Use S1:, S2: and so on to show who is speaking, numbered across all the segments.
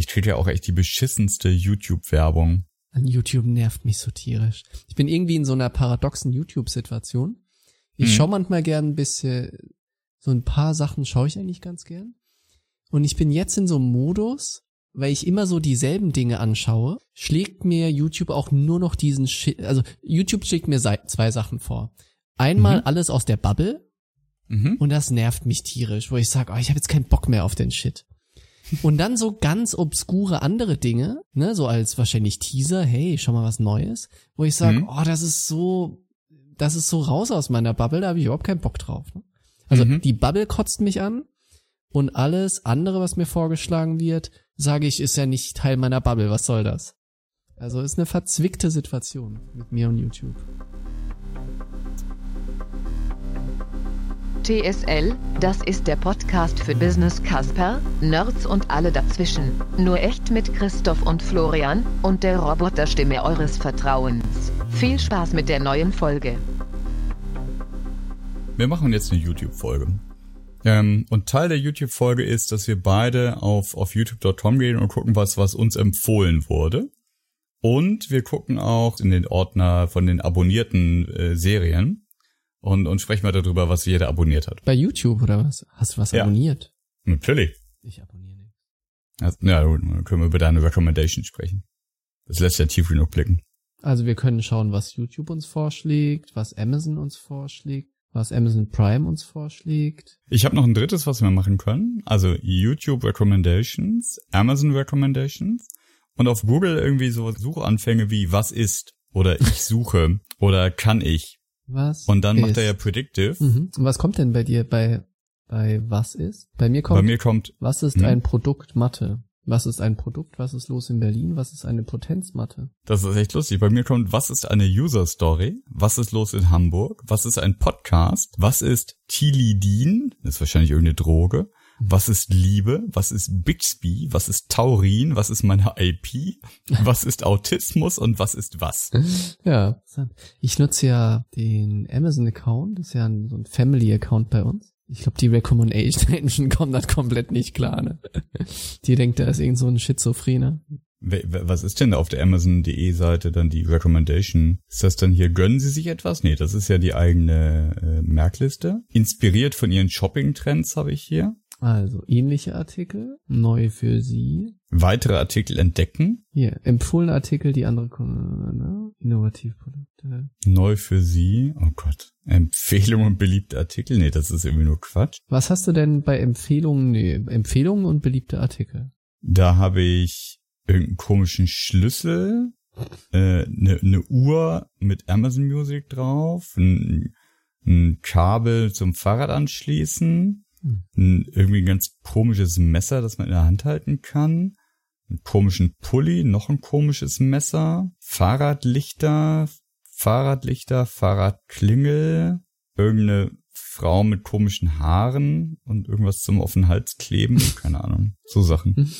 S1: Ich kriege ja auch echt die beschissenste YouTube-Werbung.
S2: An YouTube nervt mich so tierisch. Ich bin irgendwie in so einer paradoxen YouTube-Situation. Ich
S1: Mhm.
S2: schaue manchmal gern ein bisschen, so ein paar Sachen schaue ich eigentlich ganz gern. Und ich bin jetzt in so einem Modus, weil ich immer so dieselben Dinge anschaue, schlägt mir YouTube auch nur noch diesen Shit, also YouTube schlägt mir zwei Sachen vor. Einmal
S1: Mhm.
S2: alles aus der Bubble
S1: Mhm.
S2: und das nervt mich tierisch, wo ich sage, oh, ich habe jetzt keinen Bock mehr auf den Shit. Und dann so ganz obskure andere Dinge, ne, so als wahrscheinlich Teaser, hey, schau mal was Neues, wo ich sage,
S1: Mhm.
S2: oh, das ist so, das ist so raus aus meiner Bubble, da habe ich überhaupt keinen Bock drauf. Ne? Also
S1: Mhm.
S2: die Bubble kotzt mich an und alles andere, was mir vorgeschlagen wird, sage ich, ist ja nicht Teil meiner Bubble, was soll das? Also ist eine verzwickte Situation mit mir und YouTube.
S3: TSL, das ist der Podcast für Business Casper, Nerds und alle dazwischen. Nur echt mit Christoph und Florian und der Roboterstimme eures Vertrauens. Viel Spaß mit der neuen Folge.
S1: Wir machen jetzt eine YouTube-Folge. Ähm, und Teil der YouTube-Folge ist, dass wir beide auf, auf youtube.com gehen und gucken, was, was uns empfohlen wurde. Und wir gucken auch in den Ordner von den abonnierten äh, Serien und, und sprechen mal darüber, was jeder abonniert hat.
S2: Bei YouTube oder was? Hast du was
S1: Ja.
S2: abonniert?
S1: Natürlich.
S2: Ich abonniere nicht.
S1: Ja, ja, gut, dann können wir über deine Recommendation sprechen. Das lässt ja tief genug blicken.
S2: Also wir können schauen, was YouTube uns vorschlägt, was Amazon uns vorschlägt, was Amazon Prime uns vorschlägt.
S1: Ich habe noch ein drittes, was wir machen können. Also YouTube Recommendations, Amazon Recommendations und auf Google irgendwie so Suchanfänge wie was ist oder ich suche oder kann ich.
S2: Was?
S1: Und dann macht er ja
S2: ist.
S1: Predictive.
S2: Mhm. Und was kommt denn bei dir bei bei was ist? Bei mir kommt
S1: Bei mir kommt,
S2: was ist
S1: Hm?
S2: ein Produkt Mathe? Was ist ein Produkt? Was ist los in Berlin? Was ist eine Potenzmatte?
S1: das ist echt lustig, bei mir kommt, was ist eine User Story? Was ist los in Hamburg? Was ist ein Podcast? Was ist Tilidin? Das ist wahrscheinlich irgendeine Droge. Was ist Liebe? Was ist Bixby? Was ist Taurin? Was ist meine IP? Was ist Autismus und was ist was?
S2: Ja. Ich nutze ja den Amazon Account, das ist ja ein, so ein Family Account bei uns. Ich glaube, die Recommendation Engine kommt da komplett nicht klar, ne? Die denkt, da ist irgend so ein Schizophrener.
S1: Was ist denn auf der Amazon.de Seite dann die Recommendation? Ist das dann hier, gönnen Sie sich etwas? Nee, das ist ja die eigene äh, Merkliste. Inspiriert von Ihren Shopping-Trends habe ich hier.
S2: Also, ähnliche Artikel, neu für Sie.
S1: Weitere Artikel entdecken.
S2: Hier, empfohlene Artikel, die andere, ne? Innovativprodukte.
S1: Neu für Sie. Oh Gott. Empfehlungen und beliebte Artikel. Nee, das ist irgendwie nur Quatsch.
S2: Was hast du denn bei Empfehlungen, nee, Empfehlungen und beliebte Artikel?
S1: Da habe ich irgendeinen komischen Schlüssel, eine äh, ne ne Uhr mit Amazon Music drauf, ein, ein Kabel zum Fahrrad anschließen. Ein, irgendwie ein ganz komisches Messer, das man in der Hand halten kann, einen komischen Pulli, noch ein komisches Messer, Fahrradlichter, Fahrradlichter, Fahrradklingel, irgendeine Frau mit komischen Haaren und irgendwas zum auf den Hals kleben, keine Ahnung, so Sachen.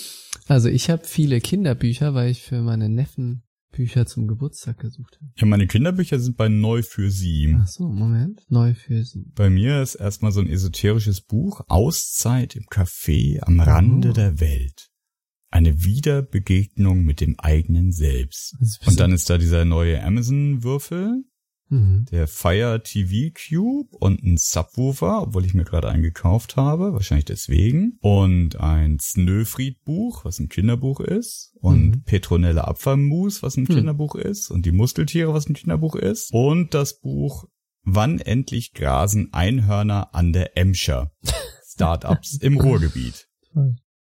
S2: Also ich habe viele Kinderbücher, weil ich für meine Neffen Bücher zum Geburtstag gesucht habe.
S1: Ja, meine Kinderbücher sind bei Neu für Sie.
S2: Ach so, Moment. Neu für Sie.
S1: Bei mir ist erstmal so ein esoterisches Buch, Auszeit im Café am Rande
S2: Oh.
S1: der Welt. Eine Wiederbegegnung mit dem eigenen Selbst. Und dann ist da dieser neue Amazon-Würfel,
S2: Mhm.
S1: der Fire TV Cube und ein Subwoofer, obwohl ich mir gerade einen gekauft habe, wahrscheinlich deswegen. Und ein Snöfried-Buch, was ein Kinderbuch ist. Und
S2: Mhm.
S1: Petronella Apfelmus, was ein
S2: Hm.
S1: Kinderbuch ist. Und die Muskeltiere, was ein Kinderbuch ist. Und das Buch Wann endlich grasen Einhörner an der Emscher? Startups im Ruhrgebiet.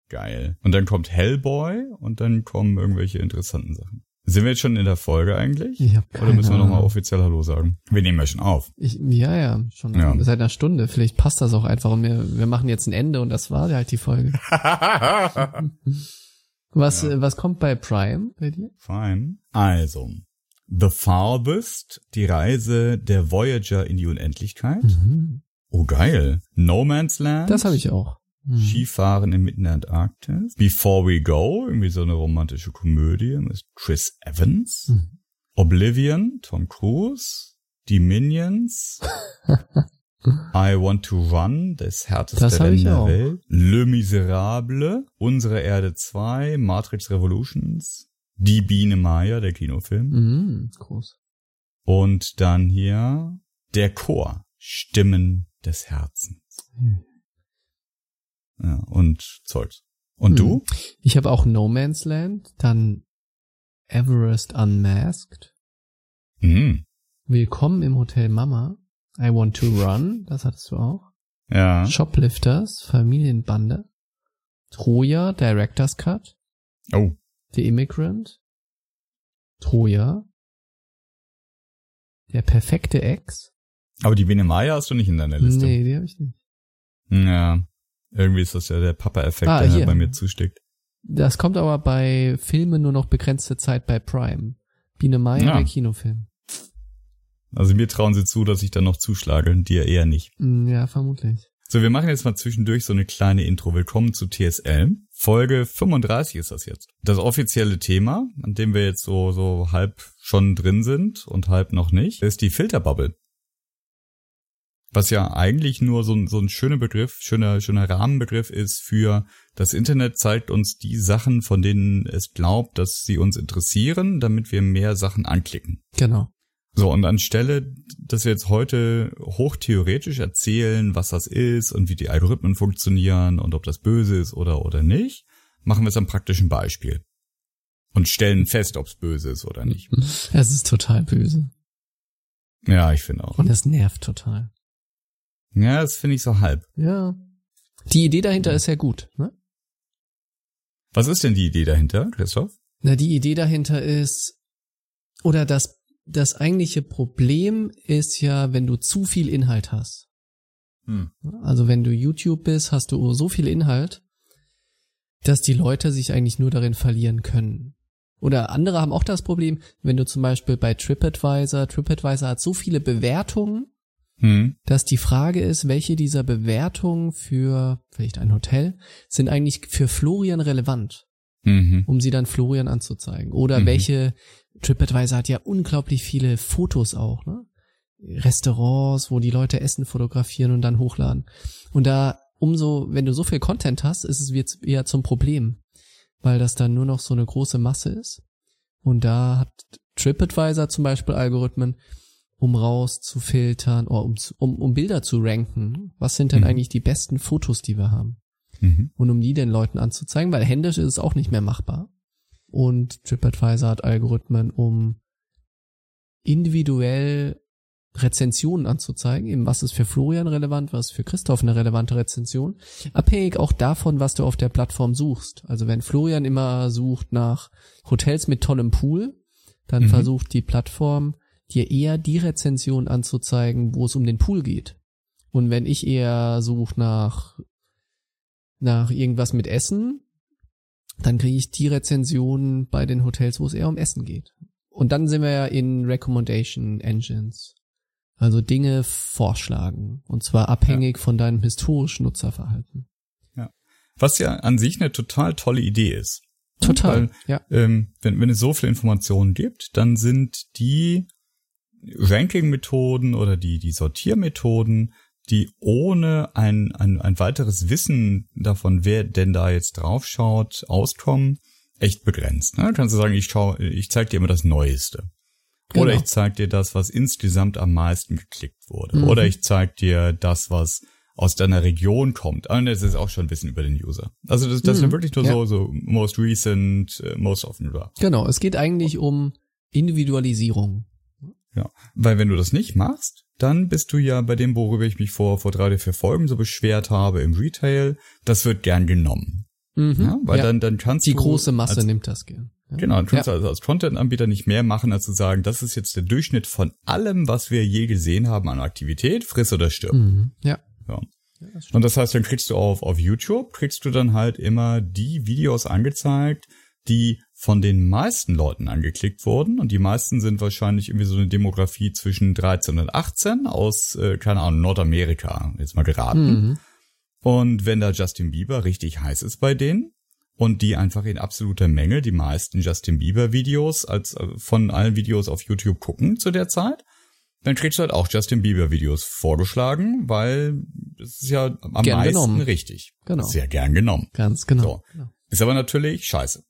S1: Geil. Und dann kommt Hellboy und dann kommen irgendwelche interessanten Sachen. Sind wir jetzt schon in der Folge eigentlich?
S2: Ich hab
S1: Oder müssen wir
S2: keine
S1: nochmal offiziell Hallo sagen? Wir nehmen ja schon auf.
S2: Ich, ja, ja, schon
S1: Ja.
S2: seit einer Stunde. Vielleicht passt das auch einfach und wir, wir machen jetzt ein Ende und das war halt die Folge. Was,
S1: Ja.
S2: was kommt bei Prime bei dir?
S1: Fine. Also, The Farthest, die Reise der Voyager in die Unendlichkeit.
S2: Mhm.
S1: Oh geil. No Man's Land.
S2: Das habe ich auch. Mhm.
S1: Skifahren inmitten der Antarktis. Before We Go, irgendwie so eine romantische Komödie mit Chris Evans.
S2: Mhm.
S1: Oblivion, Tom Cruise. Die Minions. I Want to Run, das härteste
S2: Das
S1: Rennen der. Welt. Le Miserable, Unsere Erde 2, Matrix Revolutions, Die Biene Maya, der Kinofilm.
S2: Mhm, groß.
S1: Und dann hier der Chor, Stimmen des Herzens.
S2: Hm.
S1: Ja, und Zeugs. Und
S2: Hm.
S1: du?
S2: Ich habe auch No Man's Land, dann Everest Unmasked,
S1: Hm.
S2: Willkommen im Hotel Mama, I Want to Run, das hattest du auch.
S1: Ja.
S2: Shoplifters, Familienbande, Troja, Director's Cut,
S1: Oh.
S2: The Immigrant, Troja, Der perfekte Ex.
S1: Aber die Biene Maya hast du nicht in deiner Liste.
S2: Nee, die habe ich nicht.
S1: Ja. Irgendwie ist das ja der Papa-Effekt,
S2: Ah,
S1: der
S2: hier.
S1: bei mir zusteckt.
S2: Das kommt aber bei Filmen nur noch begrenzte Zeit bei Prime. Biene Maya,
S1: Ja.
S2: der Kinofilm.
S1: Also mir trauen sie zu, dass ich dann noch zuschlage, dir eher nicht.
S2: Hm, Ja, vermutlich.
S1: So, wir machen jetzt mal zwischendurch so eine kleine Intro. Willkommen zu TSL. Folge 35 ist das jetzt. Das offizielle Thema, an dem wir jetzt so, so halb schon drin sind und halb noch nicht, ist die Filterbubble. Was ja eigentlich nur so ein, so ein schöner Begriff, schöner, schöner Rahmenbegriff ist für das Internet zeigt uns die Sachen, von denen es glaubt, dass sie uns interessieren, damit wir mehr Sachen anklicken.
S2: Genau.
S1: So, und anstelle, dass wir jetzt heute hochtheoretisch erzählen, was das ist und wie die Algorithmen funktionieren und ob das böse ist oder oder nicht, machen wir es am praktischen Beispiel. Und stellen fest, ob es böse ist oder nicht.
S2: Es ist total böse.
S1: Ja, ich finde auch.
S2: Und es nervt total.
S1: Ja, das finde ich so halb.
S2: Ja. Die Idee dahinter ist ja gut, ne?
S1: Was ist denn die Idee dahinter, Christoph?
S2: Na, die Idee dahinter ist, oder das, das eigentliche Problem ist ja, wenn du zu viel Inhalt hast.
S1: Hm.
S2: Also wenn du YouTube bist, hast du so viel Inhalt, dass die Leute sich eigentlich nur darin verlieren können. Oder andere haben auch das Problem, wenn du zum Beispiel bei TripAdvisor, TripAdvisor hat so viele Bewertungen,
S1: Hm.
S2: dass die Frage ist, welche dieser Bewertungen für vielleicht ein Hotel sind eigentlich für Florian relevant,
S1: Mhm.
S2: um sie dann Florian anzuzeigen. Oder
S1: Mhm.
S2: welche TripAdvisor hat ja unglaublich viele Fotos auch, ne? Restaurants, wo die Leute Essen fotografieren und dann hochladen. Und da umso, wenn du so viel Content hast, ist es jetzt eher zum Problem, weil das dann nur noch so eine große Masse ist. Und da hat TripAdvisor zum Beispiel Algorithmen, um rauszufiltern, oder um, um, um Bilder zu ranken. Was sind denn
S1: Mhm.
S2: eigentlich die besten Fotos, die wir haben?
S1: Mhm.
S2: Und um die den Leuten anzuzeigen, weil händisch ist es auch nicht mehr machbar. Und TripAdvisor hat Algorithmen, um individuell Rezensionen anzuzeigen, eben was ist für Florian relevant, was ist für Christoph eine relevante Rezension, abhängig auch davon, was du auf der Plattform suchst. Also wenn Florian immer sucht nach Hotels mit tollem Pool, dann
S1: Mhm.
S2: versucht die Plattform dir eher die Rezension anzuzeigen, wo es um den Pool geht. Und wenn ich eher suche nach nach irgendwas mit Essen, dann kriege ich die Rezension bei den Hotels, wo es eher um Essen geht. Und dann sind wir ja in Recommendation Engines. Also Dinge vorschlagen. Und zwar abhängig von deinem historischen Nutzerverhalten.
S1: Was ja an sich eine total tolle Idee ist.
S2: Total.
S1: Weil,
S2: ja.
S1: ähm, wenn, wenn es so viele Informationen gibt, dann sind die Ranking-Methoden oder die, die Sortiermethoden, die ohne ein, ein, ein weiteres Wissen davon, wer denn da jetzt draufschaut, auskommen, echt begrenzt. Ne? Kannst du sagen, ich schau, ich zeig dir immer das Neueste. Oder
S2: Genau.
S1: ich zeig dir das, was insgesamt am meisten geklickt wurde.
S2: Mhm.
S1: Oder ich zeig dir das, was aus deiner Region kommt. Und das ist auch schon Wissen über den User. Also das, das
S2: Mhm.
S1: sind wirklich nur
S2: Ja.
S1: so, so most recent, äh, most often.
S2: Genau. Es geht eigentlich um Individualisierung.
S1: Ja. Weil wenn du das nicht machst, dann bist du ja bei dem, worüber ich mich vor, vor drei oder vier Folgen so beschwert habe im Retail, das wird gern genommen.
S2: Mhm.
S1: Ja? Weil
S2: Ja.
S1: dann, dann kannst
S2: die
S1: du.
S2: große Masse
S1: als,
S2: nimmt das gern. Ja.
S1: Genau, dann kannst du also als Content-Anbieter nicht mehr machen, als zu sagen, das ist jetzt der Durchschnitt von allem, was wir je gesehen haben an Aktivität, friss oder stirb.
S2: Mhm. Ja.
S1: Ja.
S2: Das.
S1: Und das heißt, dann kriegst du auf, auf YouTube, kriegst du dann halt immer die Videos angezeigt, die von den meisten Leuten angeklickt wurden. Und die meisten sind wahrscheinlich irgendwie so eine Demografie zwischen 13 und 18 aus, äh, keine Ahnung, Nordamerika, jetzt mal geraten.
S2: Mhm.
S1: Und wenn da Justin Bieber richtig heiß ist bei denen und die einfach in absoluter Menge die meisten Justin Bieber Videos als äh, von allen Videos auf YouTube gucken zu der Zeit, dann kriegst du halt auch Justin Bieber Videos vorgeschlagen, weil das ist ja am
S2: Gern
S1: meisten
S2: genommen.
S1: richtig.
S2: Genau.
S1: Sehr gern genommen.
S2: Ganz genau.
S1: So.
S2: genau.
S1: Ist aber natürlich scheiße.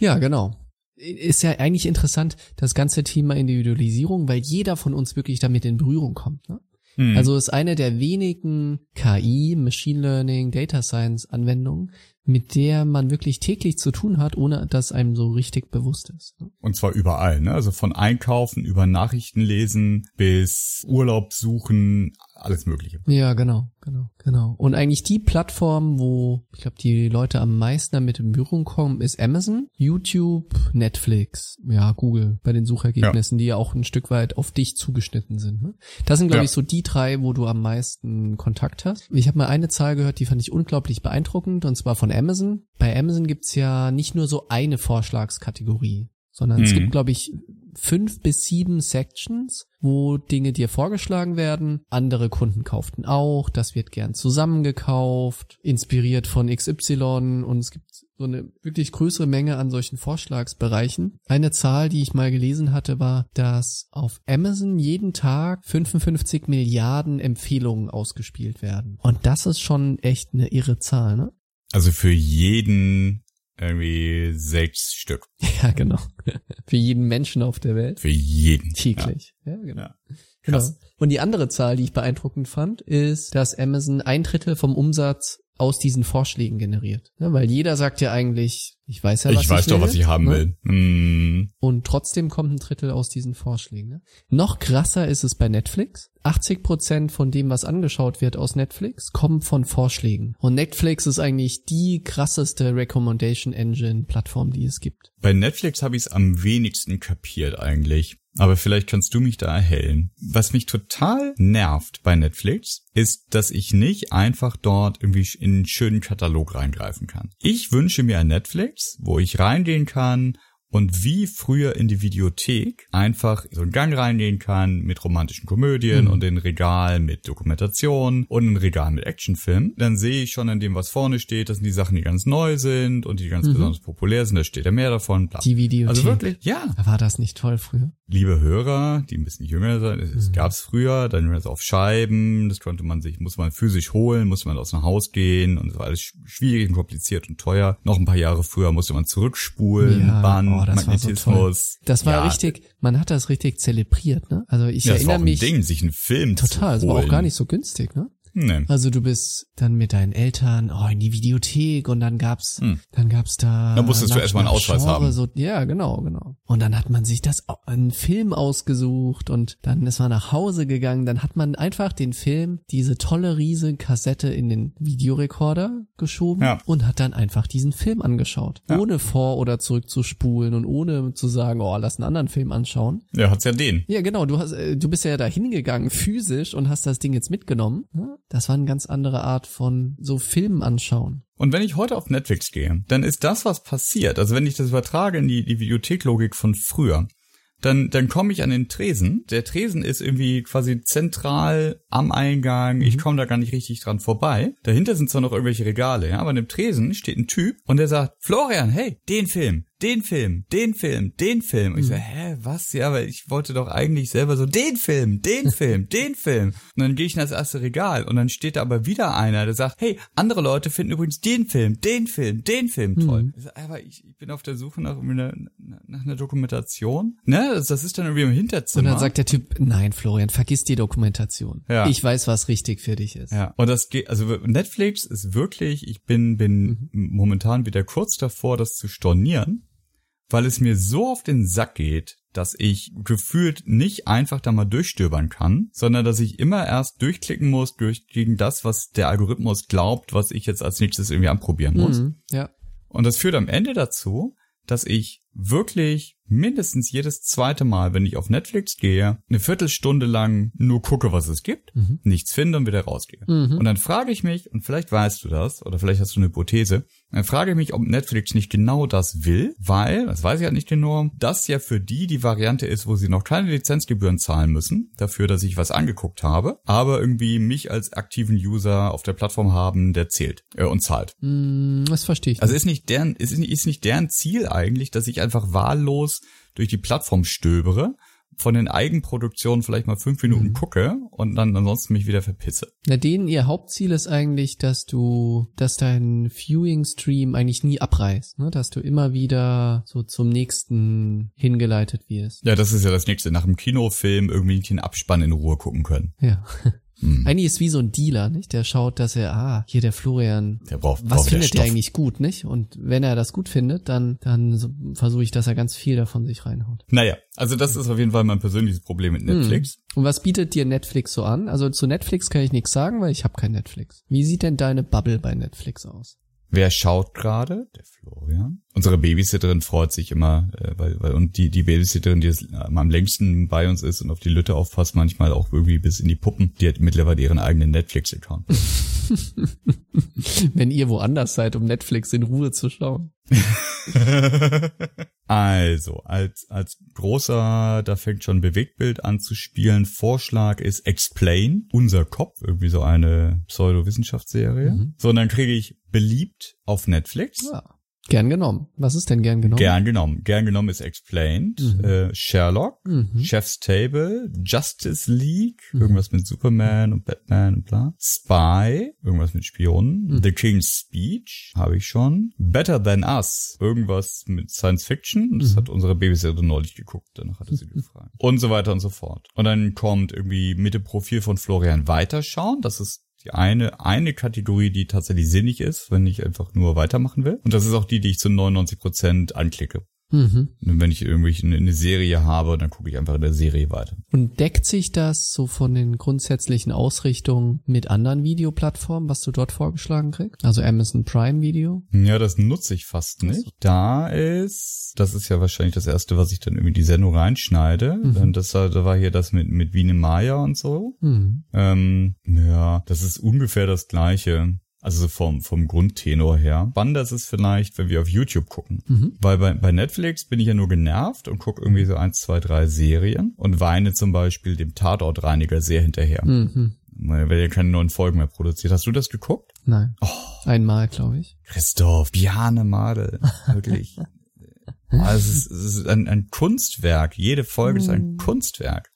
S2: Ja, genau. Ist ja eigentlich interessant, das ganze Thema Individualisierung, weil jeder von uns wirklich damit in Berührung kommt. Ne?
S1: Hm.
S2: Also ist eine der wenigen KI, Machine Learning, Data Science Anwendungen, mit der man wirklich täglich zu tun hat, ohne dass einem so richtig bewusst ist.
S1: Und zwar überall, ne? Also von Einkaufen über Nachrichten lesen bis Urlaub suchen, alles Mögliche.
S2: Ja, genau, genau, genau. Und eigentlich die Plattform, wo ich glaube, die Leute am meisten damit in Berührung kommen, ist Amazon, YouTube, Netflix, ja, Google bei den Suchergebnissen, die ja auch ein Stück weit auf dich zugeschnitten sind. Ne? Das sind, glaube
S1: Ja.
S2: ich, so die drei, wo du am meisten Kontakt hast. Ich habe mal eine Zahl gehört, die fand ich unglaublich beeindruckend, und zwar von Amazon. Bei Amazon gibt's ja nicht nur so eine Vorschlagskategorie, sondern es
S1: Mhm.
S2: gibt, glaube ich, fünf bis sieben Sections, wo Dinge dir vorgeschlagen werden. Andere Kunden kauften auch, das wird gern zusammengekauft, inspiriert von XY und es gibt so eine wirklich größere Menge an solchen Vorschlagsbereichen. Eine Zahl, die ich mal gelesen hatte, war, dass auf Amazon jeden Tag 55 Milliarden Empfehlungen ausgespielt werden. Und das ist schon echt eine irre Zahl, ne?
S1: Also für jeden irgendwie sechs Stück.
S2: Ja, genau. Für jeden Menschen auf der Welt.
S1: Für jeden.
S2: Täglich. Ja, genau.
S1: Ja.
S2: Genau. Und die andere Zahl, die ich beeindruckend fand, ist, dass Amazon ein Drittel vom Umsatz aus diesen Vorschlägen generiert. Ja, weil jeder sagt ja eigentlich, ich weiß ja, was
S1: ich weiß
S2: will,
S1: doch, was ich haben
S2: ne?
S1: will. Hm.
S2: Und trotzdem kommt ein Drittel aus diesen Vorschlägen. Ne? Noch krasser ist es bei Netflix. 80 Prozent von dem, was angeschaut wird aus Netflix, kommt von Vorschlägen. Und Netflix ist eigentlich die krasseste Recommendation Engine Plattform, die es gibt.
S1: Bei Netflix habe ich es am wenigsten kapiert eigentlich. Aber vielleicht kannst du mich da erhellen. Was mich total nervt bei Netflix, ist, dass ich nicht einfach dort irgendwie in einen schönen Katalog reingreifen kann. Ich wünsche mir ein Netflix, wo ich reingehen kann und wie früher in die Videothek einfach so einen Gang reingehen kann mit romantischen Komödien
S2: Mhm.
S1: und ein Regal mit Dokumentation und ein Regal mit Actionfilmen. Dann sehe ich schon in dem, was vorne steht, das sind die Sachen, die ganz neu sind und die ganz besonders populär sind. Da steht ja mehr davon. Bla.
S2: Mhm. Die Videothek.
S1: Also wirklich, ja.
S2: War das nicht toll früher?
S1: Liebe Hörer, die ein bisschen jünger sind, es
S2: Mhm.
S1: gab's früher, dann war es auf Scheiben, das konnte man sich, muss man physisch holen, musste man aus dem Haus gehen und es war alles sch- schwierig und kompliziert und teuer. Noch ein paar Jahre früher musste man zurückspulen,
S2: Ja,
S1: Band,
S2: oh, das war so
S1: Magnetismus.
S2: Das war
S1: ja,
S2: richtig, man hat das richtig zelebriert, ne? Also ich
S1: Ja, das war
S2: erinnere
S1: auch ein
S2: mich
S1: Ding, sich einen Film
S2: total, es
S1: zu
S2: war
S1: holen.
S2: auch gar nicht so günstig, ne?
S1: Nee.
S2: Also du bist dann mit deinen Eltern oh, in die Videothek und dann gab's,
S1: Hm.
S2: dann gab's da.
S1: Da musstest du erstmal einen Ausweis
S2: Genre
S1: haben.
S2: So, ja, genau, genau. Und dann hat man sich das einen Film ausgesucht und dann ist man nach Hause gegangen. Dann hat man einfach den Film, diese tolle riesige Kassette in den Videorekorder geschoben
S1: Ja.
S2: und hat dann einfach diesen Film angeschaut,
S1: Ja.
S2: ohne vor oder zurück zu spulen und ohne zu sagen, oh, lass einen anderen Film anschauen.
S1: Ja, hat's ja den.
S2: Ja, genau. Du hast, äh, du bist ja da hingegangen physisch und hast das Ding jetzt mitgenommen. Das war eine ganz andere Art von so Filmen anschauen.
S1: Und wenn ich heute auf Netflix gehe, dann ist das, was passiert. Also wenn ich das übertrage in die, die Videotheklogik von früher, dann, dann komme ich an den Tresen. Der Tresen ist irgendwie quasi zentral am Eingang. Ich komme da gar nicht richtig dran vorbei. Dahinter sind zwar noch irgendwelche Regale, ja, aber an dem Tresen steht ein Typ und der sagt, Florian, hey, den Film, den Film, den Film, den Film. Und ich so, hä, was? Ja, aber ich wollte doch eigentlich selber so, den Film, den Film, den Film. Und dann gehe ich in das erste Regal und dann steht da aber wieder einer, der sagt, hey, andere Leute finden übrigens den Film, den Film, den Film toll. Ich so, aber ich, ich bin auf der Suche nach, einer, nach einer Dokumentation. Ne, das, das ist dann irgendwie im
S2: Und
S1: Hinterzimmer.
S2: dann sagt der Typ, nein, Florian, vergiss die Dokumentation.
S1: Ja.
S2: Ich weiß, was richtig für dich ist.
S1: Ja, und das geht, also Netflix ist wirklich, ich bin, bin momentan wieder kurz davor, das zu stornieren, weil es mir so auf den Sack geht, dass ich gefühlt nicht einfach da mal durchstöbern kann, sondern dass ich immer erst durchklicken muss durch gegen das, was der Algorithmus glaubt, was ich jetzt als nächstes irgendwie anprobieren muss.
S2: Mhm, ja.
S1: Und das führt am Ende dazu, dass ich wirklich mindestens jedes zweite Mal, wenn ich auf Netflix gehe, eine Viertelstunde lang nur gucke, was es gibt, nichts finde und wieder rausgehe. Und dann frage ich mich, und vielleicht weißt du das, oder vielleicht hast du eine Hypothese, dann frage ich mich, ob Netflix nicht genau das will, weil, das weiß ich halt nicht genau, das ja für die die Variante ist, wo sie noch keine Lizenzgebühren zahlen müssen, dafür, dass ich was angeguckt habe, aber irgendwie mich als aktiven User auf der Plattform haben, der zählt äh, und zahlt.
S2: Mm, Das verstehe ich.
S1: Also ist nicht deren, ist nicht, ist nicht deren Ziel eigentlich, dass ich einfach wahllos durch die Plattform stöbere, von den Eigenproduktionen vielleicht mal fünf Minuten
S2: Mhm.
S1: gucke und dann ansonsten mich wieder verpisse.
S2: Na, denen ihr Hauptziel ist eigentlich, dass du, dass dein Viewing-Stream eigentlich nie abreißt, ne? Dass du immer wieder so zum nächsten hingeleitet wirst.
S1: Ja, das ist ja das nächste. Nach dem Kinofilm irgendwie den Abspann in Ruhe gucken können.
S2: Ja.
S1: Hm.
S2: Eigentlich ist wie so ein Dealer, nicht? Der schaut, dass er, ah, hier der Florian,
S1: Der braucht,
S2: was
S1: braucht
S2: findet der eigentlich gut, nicht? Und wenn er das gut findet, dann, dann so, versuche ich, dass er ganz viel davon sich reinhaut.
S1: Naja, also das ist auf jeden Fall mein persönliches Problem mit Netflix.
S2: Hm. Und was bietet dir Netflix so an? Also zu Netflix kann ich nichts sagen, weil ich habe kein Netflix. Wie sieht denn deine Bubble bei Netflix aus?
S1: Wer schaut gerade? Der Florian. Unsere Babysitterin freut sich immer, äh, weil, weil und die, die Babysitterin, die äh, am längsten bei uns ist und auf die Lütte aufpasst, manchmal auch irgendwie bis in die Puppen, die hat mittlerweile ihren eigenen Netflix-Account.
S2: Wenn ihr woanders seid, um Netflix in Ruhe zu schauen.
S1: also, als, als großer, da fängt schon Bewegtbild an zu spielen. Vorschlag ist Explain, unser Kopf, irgendwie so eine Pseudowissenschaftsserie.
S2: Mhm.
S1: So, und dann kriege ich beliebt auf Netflix.
S2: Ja. Gern genommen. Was ist denn gern genommen?
S1: Gern genommen. Gern genommen ist Explained,
S2: Mhm.
S1: äh, Sherlock,
S2: Mhm.
S1: Chef's Table, Justice League,
S2: Mhm.
S1: irgendwas mit Superman und Batman und bla. Spy, irgendwas mit Spionen.
S2: Mhm.
S1: The King's Speech, habe ich schon. Better Than Us, irgendwas mit Science Fiction. Das
S2: Mhm.
S1: hat unsere Babysitterin neulich geguckt, danach hatte sie gefragt. Und so weiter und so fort. Und dann kommt irgendwie mit dem Profil von Florian weiterschauen. Das ist die eine, eine Kategorie, die tatsächlich sinnig ist, wenn ich einfach nur weitermachen will. Und das ist auch die, die ich zu 99 Prozent anklicke.
S2: Mhm.
S1: Und wenn ich irgendwie eine, Serie habe, dann gucke ich einfach in der Serie weiter.
S2: Und deckt sich das so von den grundsätzlichen Ausrichtungen mit anderen Videoplattformen, was du dort vorgeschlagen kriegst? Also Amazon Prime Video?
S1: Ja, das nutze ich fast nicht. Da ist, das ist ja wahrscheinlich das erste, was ich dann irgendwie die Sendung reinschneide.
S2: Mhm.
S1: Das, war- da war hier das mit, mit Wiene Maya und so.
S2: Mhm.
S1: Ähm, ja, das ist ungefähr das gleiche. Also so vom, vom Grundtenor her. Spannender ist es vielleicht, wenn wir auf YouTube gucken.
S2: Mhm.
S1: Weil bei, bei Netflix bin ich ja nur genervt und gucke irgendwie so eins, zwei, drei Serien und weine zum Beispiel dem Tatortreiniger sehr hinterher.
S2: Mhm.
S1: Weil er keine neuen Folgen mehr produziert. Hast du das geguckt?
S2: Nein.
S1: Oh,
S2: Einmal, glaube ich.
S1: Christoph, Biane Madel, wirklich. Also es ist, es ist ein, ein Kunstwerk. Jede Folge ist ein Kunstwerk.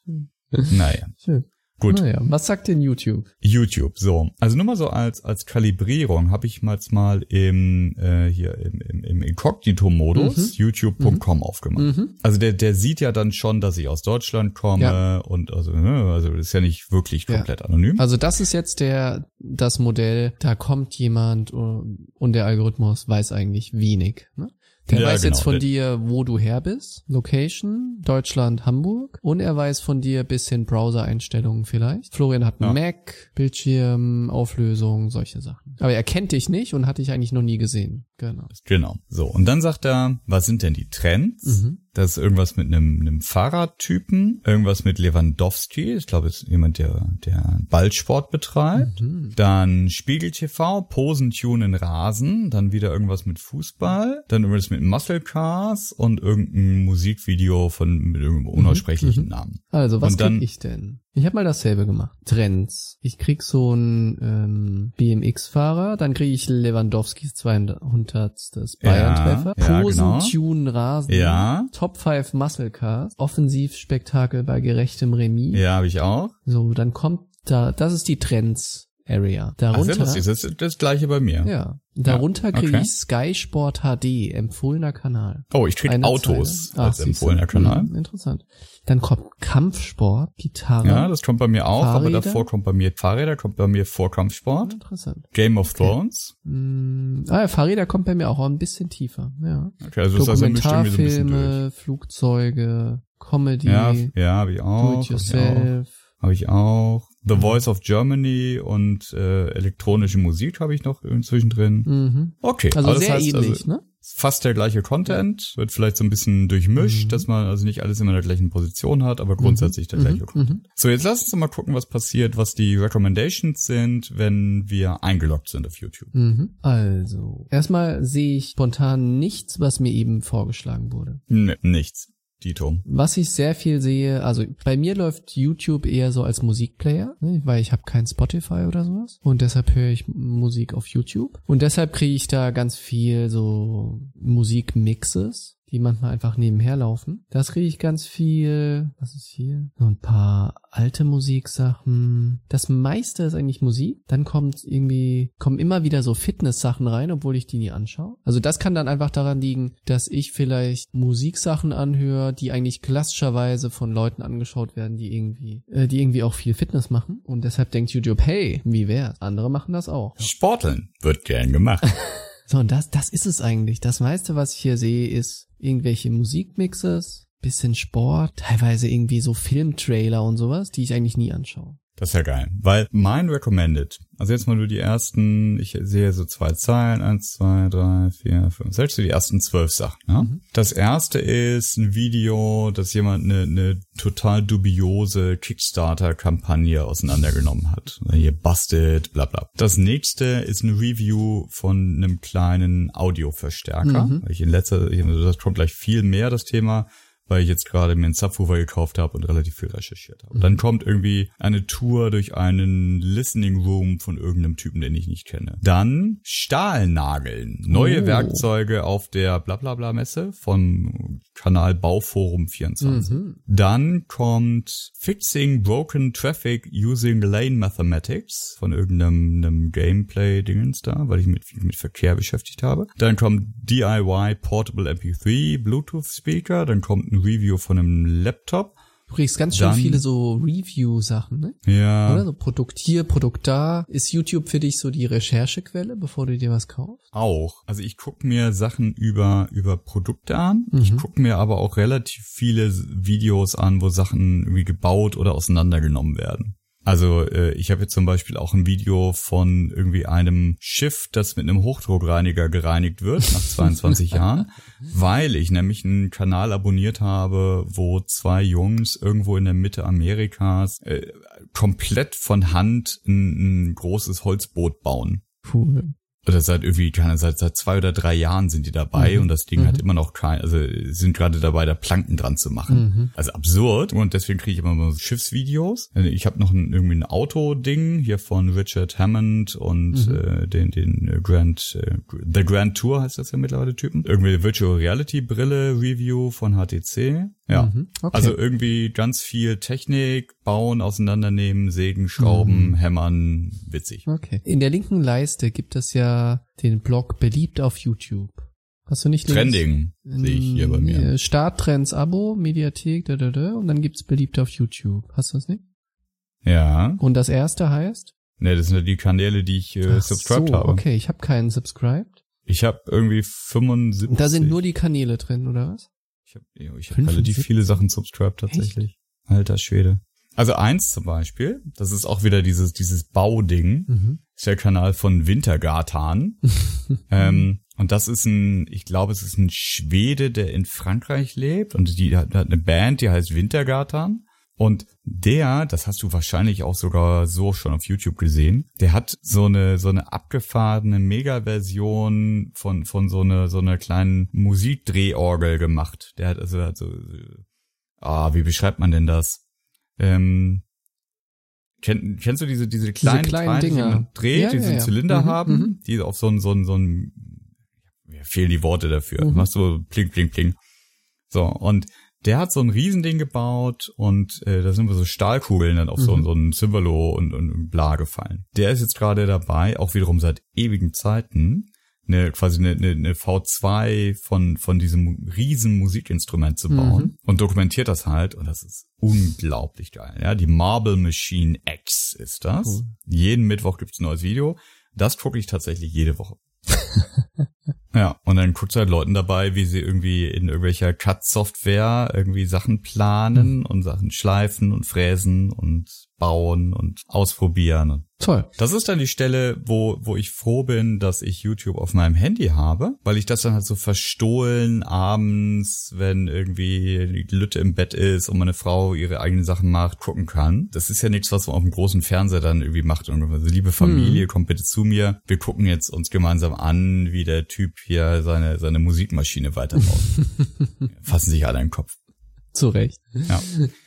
S1: Naja,
S2: Schön.
S1: Gut.
S2: Naja, was sagt denn YouTube?
S1: YouTube, so. Also nur mal so als, als Kalibrierung habe ich mal, mal im, äh, hier im, im, im Inkognito-Modus youtube.com aufgemacht.
S2: Mhm.
S1: Also der, der sieht ja dann schon, dass ich aus Deutschland komme
S2: Ja.
S1: und also, ne, also ist ja nicht wirklich
S2: Ja.
S1: komplett anonym.
S2: Also das ist jetzt der das Modell, da kommt jemand und und der Algorithmus weiß eigentlich wenig. Ne? Der
S1: Ja,
S2: weiß jetzt
S1: genau.
S2: von
S1: Der-
S2: dir, wo du her bist, Location, Deutschland, Hamburg und er weiß von dir bisschen Browser-Einstellungen vielleicht. Florian hat einen
S1: Ja.
S2: Mac, Bildschirm, Auflösung, solche Sachen. Aber er kennt dich nicht und hat dich eigentlich noch nie gesehen. Genau.
S1: Genau. So, und dann sagt er, was sind denn die Trends?
S2: Mhm.
S1: Das ist irgendwas mit einem, einem Fahrradtypen, irgendwas mit Lewandowski, ich glaube, es ist jemand, der, der Ballsport betreibt.
S2: Mhm.
S1: Dann Spiegel TV, Posen, Tunen, Rasen, dann wieder irgendwas mit Fußball, dann irgendwas mit Muscle Cars und irgendein Musikvideo von mit irgendeinem unaussprechlichen
S2: Mhm.
S1: Namen.
S2: Also, was
S1: Und dann-
S2: ich denn? Ich habe mal dasselbe gemacht. Trends. Ich krieg so einen ähm, BMX-Fahrer, dann krieg ich Lewandowskis 200. Bayern-Treffer,
S1: ja,
S2: Posen,
S1: genau.
S2: Tune, Rasen,
S1: Ja.
S2: Top 5 Muscle Cars, Offensivspektakel bei gerechtem Remis.
S1: Ja, habe ich auch.
S2: So, dann kommt da, das ist die Trends-Area.
S1: Ach, sehr
S2: Darunter,
S1: lustig. Das ist das gleiche bei mir.
S2: ja, darunter kriege
S1: okay.
S2: ich Sky Sport HD, empfohlener Kanal.
S1: Oh, ich krieg
S2: Eine
S1: Autos
S2: Zeile. Ach,
S1: als empfohlener Kanal.
S2: Hm, interessant. Dann kommt Kampfsport, Gitarre.
S1: Ja, das kommt bei mir auch, aber
S2: Fahrräder?
S1: davor kommt bei mir Fahrräder, kommt bei mir vor Kampfsport.
S2: Interessant.
S1: Game of Thrones.
S2: Mm, ah, ja, Fahrräder kommt bei mir auch ein bisschen tiefer. Ja.
S1: Okay, also ist also so ein bisschen durch.
S2: Dokumentarfilme, Flugzeuge, Comedy,
S1: Ja, ja, habe ich
S2: Do
S1: auch.
S2: It
S1: Habe ich auch.
S2: Yourself.
S1: Hab ich auch. The Voice of Germany und äh, elektronische Musik habe ich noch inzwischen drin.
S2: Mhm.
S1: Okay,
S2: Also
S1: das
S2: sehr
S1: heißt,
S2: ähnlich,
S1: also,
S2: ne?
S1: fast der gleiche Content, wird vielleicht so ein bisschen durchmischt,
S2: Mhm.
S1: dass man also nicht alles immer in der gleichen Position hat, aber grundsätzlich der gleiche
S2: Mhm.
S1: Content.
S2: Mhm.
S1: So, jetzt lass uns doch mal gucken, was passiert, was die Recommendations sind, wenn wir eingeloggt sind auf YouTube.
S2: Mhm. Also, erstmal sehe ich spontan nichts, was mir eben vorgeschlagen wurde.
S1: Nee, nichts. Dito.
S2: Was ich sehr viel sehe, also bei mir läuft YouTube eher so als Musikplayer, ne, weil ich habe kein Spotify oder sowas und deshalb höre ich Musik auf YouTube und deshalb kriege ich da ganz viel so Musikmixes, die manchmal einfach nebenher laufen. Das kriege ich ganz viel. Was ist hier? So ein paar alte Musiksachen. Das meiste ist eigentlich Musik. Dann kommt irgendwie, kommen immer wieder so Fitness-Sachen rein, obwohl ich die nie anschaue. Also das kann dann einfach daran liegen, dass ich vielleicht Musiksachen anhöre, die eigentlich klassischerweise von Leuten angeschaut werden, die irgendwie, äh, die irgendwie auch viel Fitness machen. Und deshalb denkt YouTube, hey, wie wär's? Andere machen das auch.
S1: Sporteln wird gern gemacht.
S2: So, und das, das ist es eigentlich. Das meiste, was ich hier sehe, ist irgendwelche Musikmixes, bisschen Sport, teilweise irgendwie so Filmtrailer und sowas, die ich eigentlich nie anschaue.
S1: Das ist ja geil. Weil mein Recommended, also jetzt mal nur die ersten, ich sehe so zwei Zeilen, eins, zwei, drei, vier, fünf, selbst so die ersten zwölf Sachen. Ja? Mhm. Das erste ist ein Video, das jemand eine, eine total dubiose Kickstarter-Kampagne auseinandergenommen hat. Hier Busted, bla bla. Das nächste ist ein Review von einem kleinen Audioverstärker. Mhm. Ich in letzter, das kommt gleich viel mehr, das Thema weil ich jetzt gerade mir einen Subwoofer gekauft habe und relativ viel recherchiert habe. Mhm. Dann kommt irgendwie eine Tour durch einen Listening Room von irgendeinem Typen, den ich nicht kenne. Dann Stahlnageln, neue oh. Werkzeuge auf der Blablabla Messe vom Kanal Bauforum 24. Mhm. Dann kommt Fixing Broken Traffic Using Lane Mathematics von irgendeinem Gameplay-Dingens da, weil ich mich mit, mit Verkehr beschäftigt habe. Dann kommt DIY Portable MP3 Bluetooth Speaker. Dann kommt ein Review von einem Laptop.
S2: Du kriegst ganz schön Dann, viele so Review-Sachen, ne?
S1: Ja.
S2: Oder so Produkt hier, Produkt da. Ist YouTube für dich so die Recherchequelle, bevor du dir was kaufst?
S1: Auch. Also ich gucke mir Sachen über, über Produkte an. Mhm. Ich gucke mir aber auch relativ viele Videos an, wo Sachen irgendwie gebaut oder auseinandergenommen werden. Also äh, ich habe jetzt zum Beispiel auch ein Video von irgendwie einem Schiff, das mit einem Hochdruckreiniger gereinigt wird nach 22 Jahren, weil ich nämlich einen Kanal abonniert habe, wo zwei Jungs irgendwo in der Mitte Amerikas äh, komplett von Hand ein, ein großes Holzboot bauen.
S2: Cool
S1: oder seit irgendwie, keine seit, seit zwei oder drei Jahren sind die dabei mhm. und das Ding mhm. hat immer noch kein, also sind gerade dabei, da Planken dran zu machen. Mhm. Also absurd. Und deswegen kriege ich immer mal so Schiffsvideos. Ich habe noch ein, irgendwie ein Auto-Ding hier von Richard Hammond und mhm. äh, den, den Grand, äh, The Grand Tour heißt das ja mittlerweile Typen. Irgendwie Virtual Reality Brille Review von HTC. Ja. Mhm. Okay. Also irgendwie ganz viel Technik, bauen, auseinandernehmen, sägen, schrauben, mhm. hämmern, witzig.
S2: Okay. In der linken Leiste gibt es ja den Blog beliebt auf YouTube. Hast du nicht
S1: Trending sehe ich hier bei mir.
S2: Starttrends Abo, Mediathek, da, da, da, und dann gibt's beliebt auf YouTube. Hast du das nicht?
S1: Ja.
S2: Und das erste heißt?
S1: Ne, das sind ja die Kanäle, die ich äh, subscribed so, habe.
S2: Okay, ich habe keinen subscribed.
S1: Ich habe irgendwie 75.
S2: Da sind nur die Kanäle drin, oder was?
S1: Ich habe ich hab relativ viele Sachen subscribed tatsächlich. Echt? Alter Schwede. Also eins zum Beispiel, das ist auch wieder dieses, dieses Bauding, mhm. ist der Kanal von Wintergatan. ähm, und das ist ein, ich glaube, es ist ein Schwede, der in Frankreich lebt und die hat, hat eine Band, die heißt Wintergatan. Und der, das hast du wahrscheinlich auch sogar so schon auf YouTube gesehen, der hat so eine so eine abgefahrene Mega-Version von von so einer so einer kleinen Musikdrehorgel gemacht. Der hat also hat so, ah, wie beschreibt man denn das? Ähm, kenn, kennst du diese diese kleinen,
S2: diese kleinen Teile, Dinger. die man
S1: dreht, ja, die so einen ja, Zylinder mhm, haben, mhm. die auf so ein so ein so ein mir fehlen die Worte dafür. Mhm. Machst du pling pling pling. So und der hat so ein Riesending gebaut und äh, da sind wir so Stahlkugeln dann auf mhm. so, so ein Cimberlo und, und bla gefallen. Der ist jetzt gerade dabei, auch wiederum seit ewigen Zeiten, eine quasi eine, eine, eine V2 von von diesem riesen Musikinstrument zu bauen mhm. und dokumentiert das halt und das ist unglaublich geil. Ja, die Marble Machine X ist das. Cool. Jeden Mittwoch gibt's ein neues Video. Das gucke ich tatsächlich jede Woche. Ja, und dann guckst du halt Leuten dabei, wie sie irgendwie in irgendwelcher Cut-Software irgendwie Sachen planen mhm. und Sachen schleifen und fräsen und bauen und ausprobieren.
S2: Toll.
S1: Das ist dann die Stelle, wo, wo ich froh bin, dass ich YouTube auf meinem Handy habe, weil ich das dann halt so verstohlen abends, wenn irgendwie die Lütte im Bett ist und meine Frau ihre eigenen Sachen macht, gucken kann. Das ist ja nichts, was man auf dem großen Fernseher dann irgendwie macht. Also, liebe Familie, hm. kommt bitte zu mir. Wir gucken jetzt uns gemeinsam an, wie der Typ hier seine, seine Musikmaschine weiterbaut. Fassen sich alle den Kopf.
S2: Zu Recht.
S1: Ja.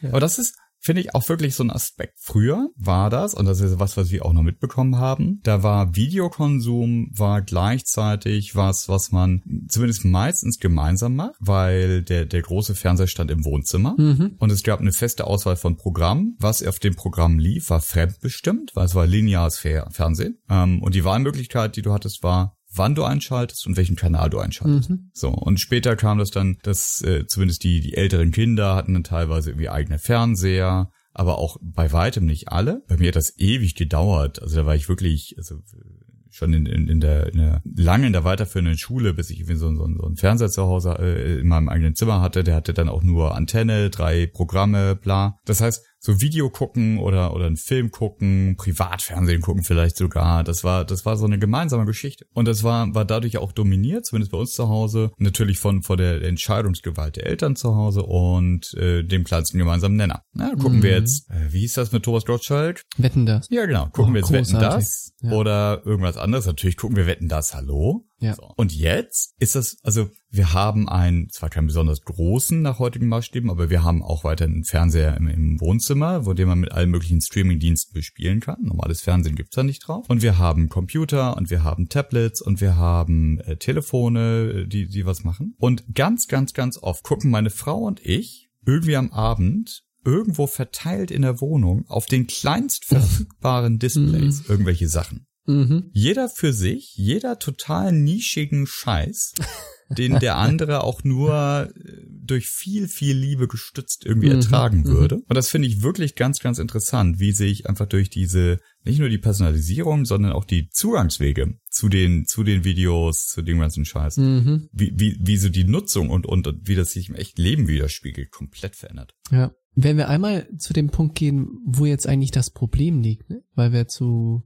S1: Aber das ist, finde ich auch wirklich so ein Aspekt. Früher war das, und das ist was, was wir auch noch mitbekommen haben, da war Videokonsum, war gleichzeitig was, was man zumindest meistens gemeinsam macht, weil der, der große Fernseher stand im Wohnzimmer
S2: Mhm.
S1: und es gab eine feste Auswahl von Programmen. Was auf dem Programm lief, war fremdbestimmt, weil es war lineares Fer Fernsehen. Ähm, und die Wahlmöglichkeit, die du hattest, war, wann du einschaltest und welchen Kanal du einschaltest.
S2: Mhm.
S1: So, und später kam das dann, dass äh, zumindest die, die älteren Kinder hatten dann teilweise irgendwie eigene Fernseher, aber auch bei weitem nicht alle. Bei mir hat das ewig gedauert. Also da war ich wirklich, also schon in, in, in, der, in der lange in der weiterführenden Schule, bis ich irgendwie so, so, so einen Fernseher zu Hause äh, in meinem eigenen Zimmer hatte. Der hatte dann auch nur Antenne, drei Programme, bla. Das heißt, so Video gucken oder oder einen Film gucken, Privatfernsehen gucken vielleicht sogar. Das war das war so eine gemeinsame Geschichte und das war war dadurch auch dominiert, zumindest bei uns zu Hause, natürlich von von der Entscheidungsgewalt der Eltern zu Hause und äh, dem kleinsten gemeinsamen Nenner. Na, gucken wir
S2: Mhm.
S1: jetzt, äh, wie hieß das mit Thomas Gottschalk?
S2: Wetten das.
S1: Ja, genau. Gucken
S2: Oh,
S1: wir jetzt Wetten
S2: großartig.
S1: das
S2: Ja.
S1: oder irgendwas anderes. Natürlich gucken wir Wetten das. Hallo.
S2: Ja.
S1: So. Und jetzt ist das, also wir haben einen, zwar keinen besonders großen nach heutigen Maßstäben, aber wir haben auch weiterhin einen Fernseher im, im Wohnzimmer, wo den man mit allen möglichen Streamingdiensten bespielen kann. Normales Fernsehen gibt's da nicht drauf. Und wir haben Computer und wir haben Tablets und wir haben äh, Telefone, äh, die, die was machen. Und ganz, ganz, ganz oft gucken meine Frau und ich irgendwie am Abend irgendwo verteilt in der Wohnung auf den kleinst verfügbaren Displays irgendwelche Sachen.
S2: Mhm.
S1: Jeder für sich, jeder total nischigen Scheiß, den der andere auch nur äh, durch viel, viel Liebe gestützt irgendwie
S2: Mhm,
S1: ertragen
S2: mhm.
S1: würde. Und das finde ich wirklich ganz, ganz interessant, wie sich einfach durch diese, nicht nur die Personalisierung, sondern auch die Zugangswege zu den, zu den Videos, zu dem ganzen Scheiß,
S2: Mhm.
S1: wie, wie, wie so die Nutzung und, und, und wie das sich im echten Leben widerspiegelt, komplett verändert.
S2: Ja. Wenn wir einmal zu dem Punkt gehen, wo jetzt eigentlich das Problem liegt, ne? weil wir zu,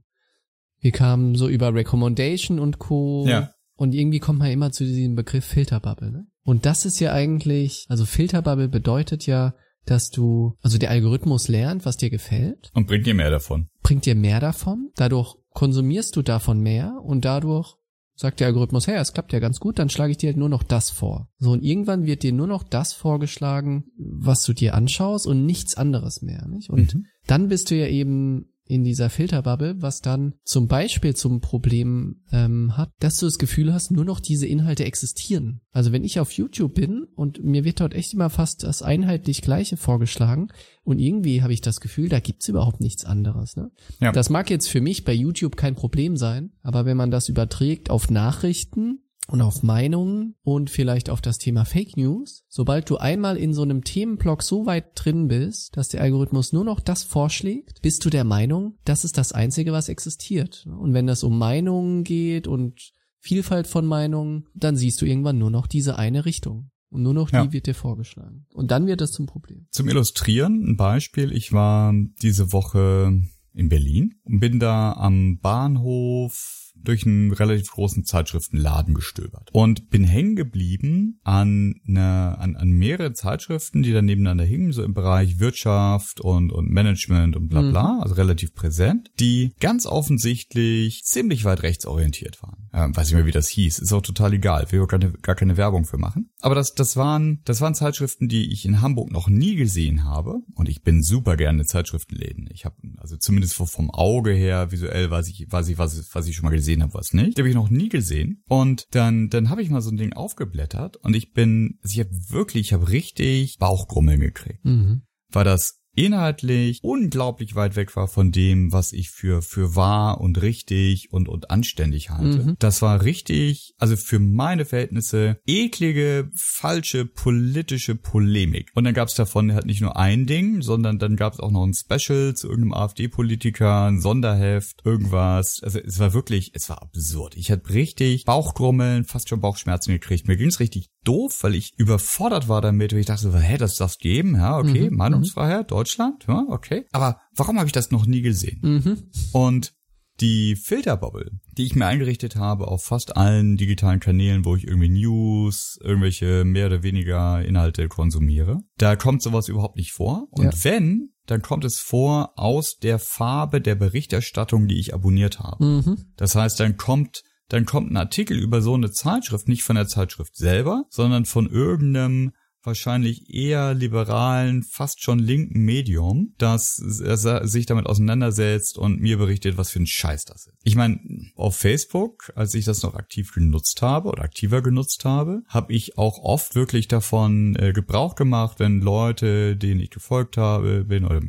S2: wir kamen so über Recommendation und Co.
S1: Ja.
S2: Und irgendwie kommt man immer zu diesem Begriff Filterbubble, ne? Und das ist ja eigentlich, also Filterbubble bedeutet ja, dass du, also der Algorithmus lernt, was dir gefällt,
S1: Und bringt dir mehr davon.
S2: bringt dir mehr davon, dadurch konsumierst du davon mehr und dadurch sagt der Algorithmus, hey, es klappt ja ganz gut, dann schlage ich dir halt nur noch das vor. So, und irgendwann wird dir nur noch das vorgeschlagen, was du dir anschaust und nichts anderes mehr, nicht? Und
S1: Mhm.
S2: dann bist du ja eben in dieser Filterbubble, was dann zum Beispiel zum Problem ähm, hat, dass du das Gefühl hast, nur noch diese Inhalte existieren. Also wenn ich auf YouTube bin und mir wird dort echt immer fast das einheitlich Gleiche vorgeschlagen und irgendwie habe ich das Gefühl, da gibt's überhaupt nichts anderes. Ne?
S1: Ja.
S2: Das mag jetzt für mich bei YouTube kein Problem sein, aber wenn man das überträgt auf Nachrichten und auf Meinungen und vielleicht auf das Thema Fake News, sobald du einmal in so einem Themenblock so weit drin bist, dass der Algorithmus nur noch das vorschlägt, bist du der Meinung, das ist das Einzige, was existiert. Und wenn das um Meinungen geht und Vielfalt von Meinungen, dann siehst du irgendwann nur noch diese eine Richtung. Und nur noch die
S1: Ja.
S2: wird dir vorgeschlagen. Und dann wird das zum Problem.
S1: Zum Illustrieren ein Beispiel. Ich war diese Woche in Berlin und bin da am Bahnhof durch einen relativ großen Zeitschriftenladen gestöbert und bin hängen geblieben an, an, an mehrere Zeitschriften, die dann nebeneinander hingen, so im Bereich Wirtschaft und, und Management und bla bla, also relativ präsent, die ganz offensichtlich ziemlich weit rechtsorientiert waren. Ähm, weiß ich mehr, wie das hieß, ist auch total egal, will auch gar keine, gar keine Werbung für machen. Aber das, das waren, das waren Zeitschriften, die ich in Hamburg noch nie gesehen habe und ich bin super gerne Zeitschriftenläden. Ich habe also zumindest vom- vom Auge her visuell weiß ich, weiß ich, was, was ich schon mal gesehen habe, was nicht. Die habe ich noch nie gesehen. Und dann, dann habe ich mal so ein Ding aufgeblättert und ich bin, also ich habe wirklich, ich habe richtig Bauchgrummeln gekriegt
S2: Mhm.
S1: weil das inhaltlich unglaublich weit weg war von dem, was ich für für wahr und richtig und und anständig halte.
S2: Mhm.
S1: Das war richtig, also für meine Verhältnisse eklige, falsche politische Polemik. Und dann gab es davon halt nicht nur ein Ding, sondern dann gab es auch noch ein Special zu irgendeinem AfD-Politiker, ein Sonderheft, irgendwas. Also es war wirklich, es war absurd. Ich hatte richtig Bauchgrummeln, fast schon Bauchschmerzen gekriegt. Mir ging's richtig doof, weil ich überfordert war damit. Und ich dachte so, hä, das darf's geben? Ja, okay,
S2: Mhm,
S1: Meinungsfreiheit, Deutschland, ja, okay. Aber warum habe ich das noch nie gesehen?
S2: Mhm.
S1: Und die Filterbubble, die ich mir eingerichtet habe auf fast allen digitalen Kanälen, wo ich irgendwie News, irgendwelche mehr oder weniger Inhalte konsumiere, da kommt sowas überhaupt nicht vor. Und
S2: Ja.
S1: wenn, dann kommt es vor aus der Farbe der Berichterstattung, die ich abonniert habe.
S2: Mhm.
S1: Das heißt, dann kommt, dann kommt ein Artikel über so eine Zeitschrift nicht von der Zeitschrift selber, sondern von irgendeinem wahrscheinlich eher liberalen, fast schon linken Medium, das er sich damit auseinandersetzt und mir berichtet, was für ein Scheiß das ist. Ich meine, auf Facebook, als ich das noch aktiv genutzt habe oder aktiver genutzt habe, habe ich auch oft wirklich davon äh, Gebrauch gemacht, wenn Leute, denen ich gefolgt habe, bin oder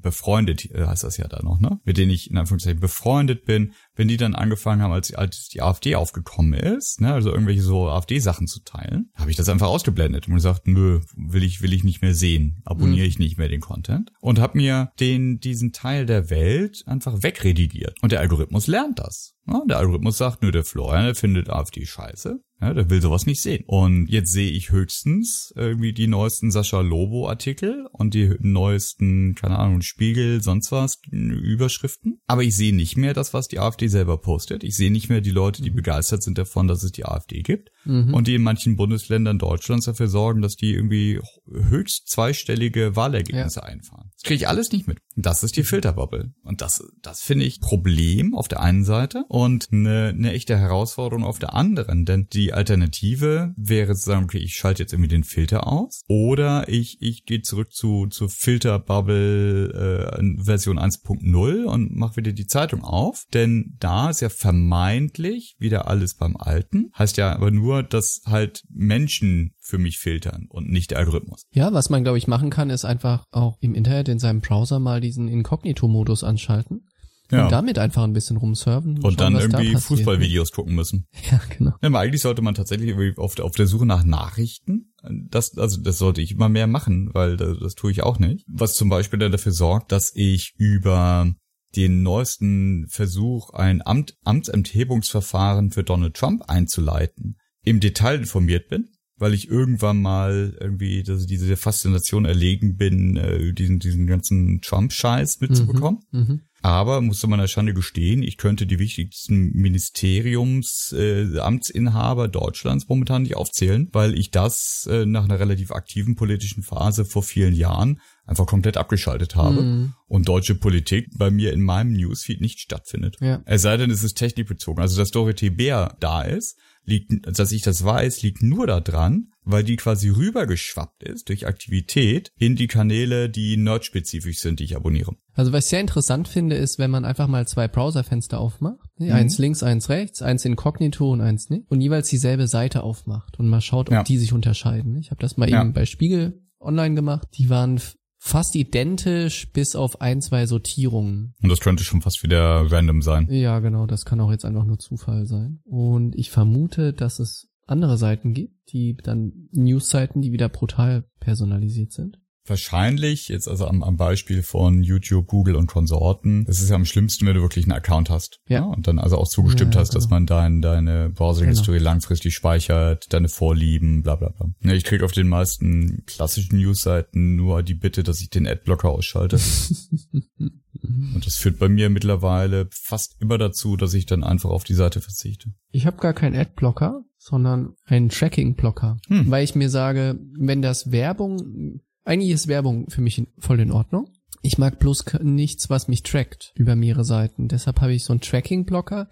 S1: befreundet äh, heißt das ja da noch, ne? Mit denen ich in Anführungszeichen befreundet bin, wenn die dann angefangen haben, als, als die AfD aufgekommen ist, ne, also irgendwelche so AfD-Sachen zu teilen, habe ich das einfach ausgeblendet und gesagt, will ich, will ich nicht mehr sehen, abonniere mhm. ich nicht mehr den Content und habe mir den, diesen Teil der Welt einfach wegredigiert. Und der Algorithmus lernt das. Ja, der Algorithmus sagt, nö, der Florian, der findet AfD scheiße. Ja, der will sowas nicht sehen. Und jetzt sehe ich höchstens irgendwie die neuesten Sascha Lobo Artikel und die neuesten, keine Ahnung, Spiegel, sonst was, Überschriften. Aber ich sehe nicht mehr das, was die AfD selber postet. Ich sehe nicht mehr die Leute, die begeistert sind davon, dass es die AfD gibt. Mhm. Und die in manchen Bundesländern Deutschlands dafür sorgen, dass die irgendwie höchst zweistellige Wahlergebnisse ja. einfahren. Das kriege ich alles nicht mit. Das ist die Filterbubble. Und das, das finde ich Problem auf der einen Seite und eine, eine echte Herausforderung auf der anderen. Denn die Alternative wäre zu sagen, okay, ich schalte jetzt irgendwie den Filter aus oder ich, ich gehe zurück zu, zu Filterbubble äh, Version 1.0 und mache wieder die Zeitung auf. Denn da ist ja vermeintlich wieder alles beim Alten. Heißt ja aber nur, dass halt Menschen für mich filtern und nicht der Algorithmus.
S2: Ja, was man, glaube ich, machen kann, ist einfach auch im Internet in seinem Browser mal diesen Inkognito-Modus anschalten ja. Und damit einfach ein bisschen rumsurfen.
S1: Und schauen, dann irgendwie da Fußballvideos gucken müssen.
S2: Ja, genau.
S1: Ja, aber eigentlich sollte man tatsächlich auf der, auf der Suche nach Nachrichten, das, also das sollte ich immer mehr machen, weil das, das tue ich auch nicht. Was zum Beispiel dann dafür sorgt, dass ich über den neuesten Versuch, ein Amt, Amtsenthebungsverfahren für Donald Trump einzuleiten, im Detail informiert bin weil ich irgendwann mal irgendwie dass diese Faszination erlegen bin, äh, diesen, diesen ganzen Trump-Scheiß mitzubekommen. Mhm, mh. Aber musste man der Schande gestehen, ich könnte die wichtigsten Ministeriums, äh, Amtsinhaber Deutschlands momentan nicht aufzählen, weil ich das äh, nach einer relativ aktiven politischen Phase vor vielen Jahren einfach komplett abgeschaltet habe mhm. und deutsche Politik bei mir in meinem Newsfeed nicht stattfindet. Ja. Es sei denn, es ist technikbezogen. Also, dass Dorothee Bär da ist, liegt, dass ich das weiß, liegt nur daran, weil die quasi rübergeschwappt ist durch Aktivität in die Kanäle, die nerdspezifisch sind, die ich abonniere.
S2: Also was ich sehr interessant finde, ist, wenn man einfach mal zwei Browserfenster aufmacht, ne? mhm. eins links, eins rechts, eins inkognito und eins nicht, und jeweils dieselbe Seite aufmacht und mal schaut, ob ja. die sich unterscheiden. Ich habe das mal ja. eben bei Spiegel online gemacht. Die waren fast identisch bis auf ein, zwei Sortierungen.
S1: Und das könnte schon fast wieder random sein.
S2: Ja, genau, das kann auch jetzt einfach nur Zufall sein. Und ich vermute, dass es andere Seiten gibt, die dann News-Seiten, die wieder brutal personalisiert sind
S1: wahrscheinlich, jetzt also am, am Beispiel von YouTube, Google und Konsorten, es ist ja am schlimmsten, wenn du wirklich einen Account hast. Ja. ja und dann also auch zugestimmt ja, hast, genau. dass man dein, deine Browser-History genau. langfristig speichert, deine Vorlieben, bla bla bla. Ja, ich krieg auf den meisten klassischen News-Seiten nur die Bitte, dass ich den Adblocker ausschalte. und das führt bei mir mittlerweile fast immer dazu, dass ich dann einfach auf die Seite verzichte.
S2: Ich habe gar keinen Adblocker, sondern einen Tracking-Blocker, hm. weil ich mir sage, wenn das Werbung eigentlich ist Werbung für mich voll in Ordnung. Ich mag bloß nichts, was mich trackt über mehrere Seiten. Deshalb habe ich so einen Tracking-Blocker.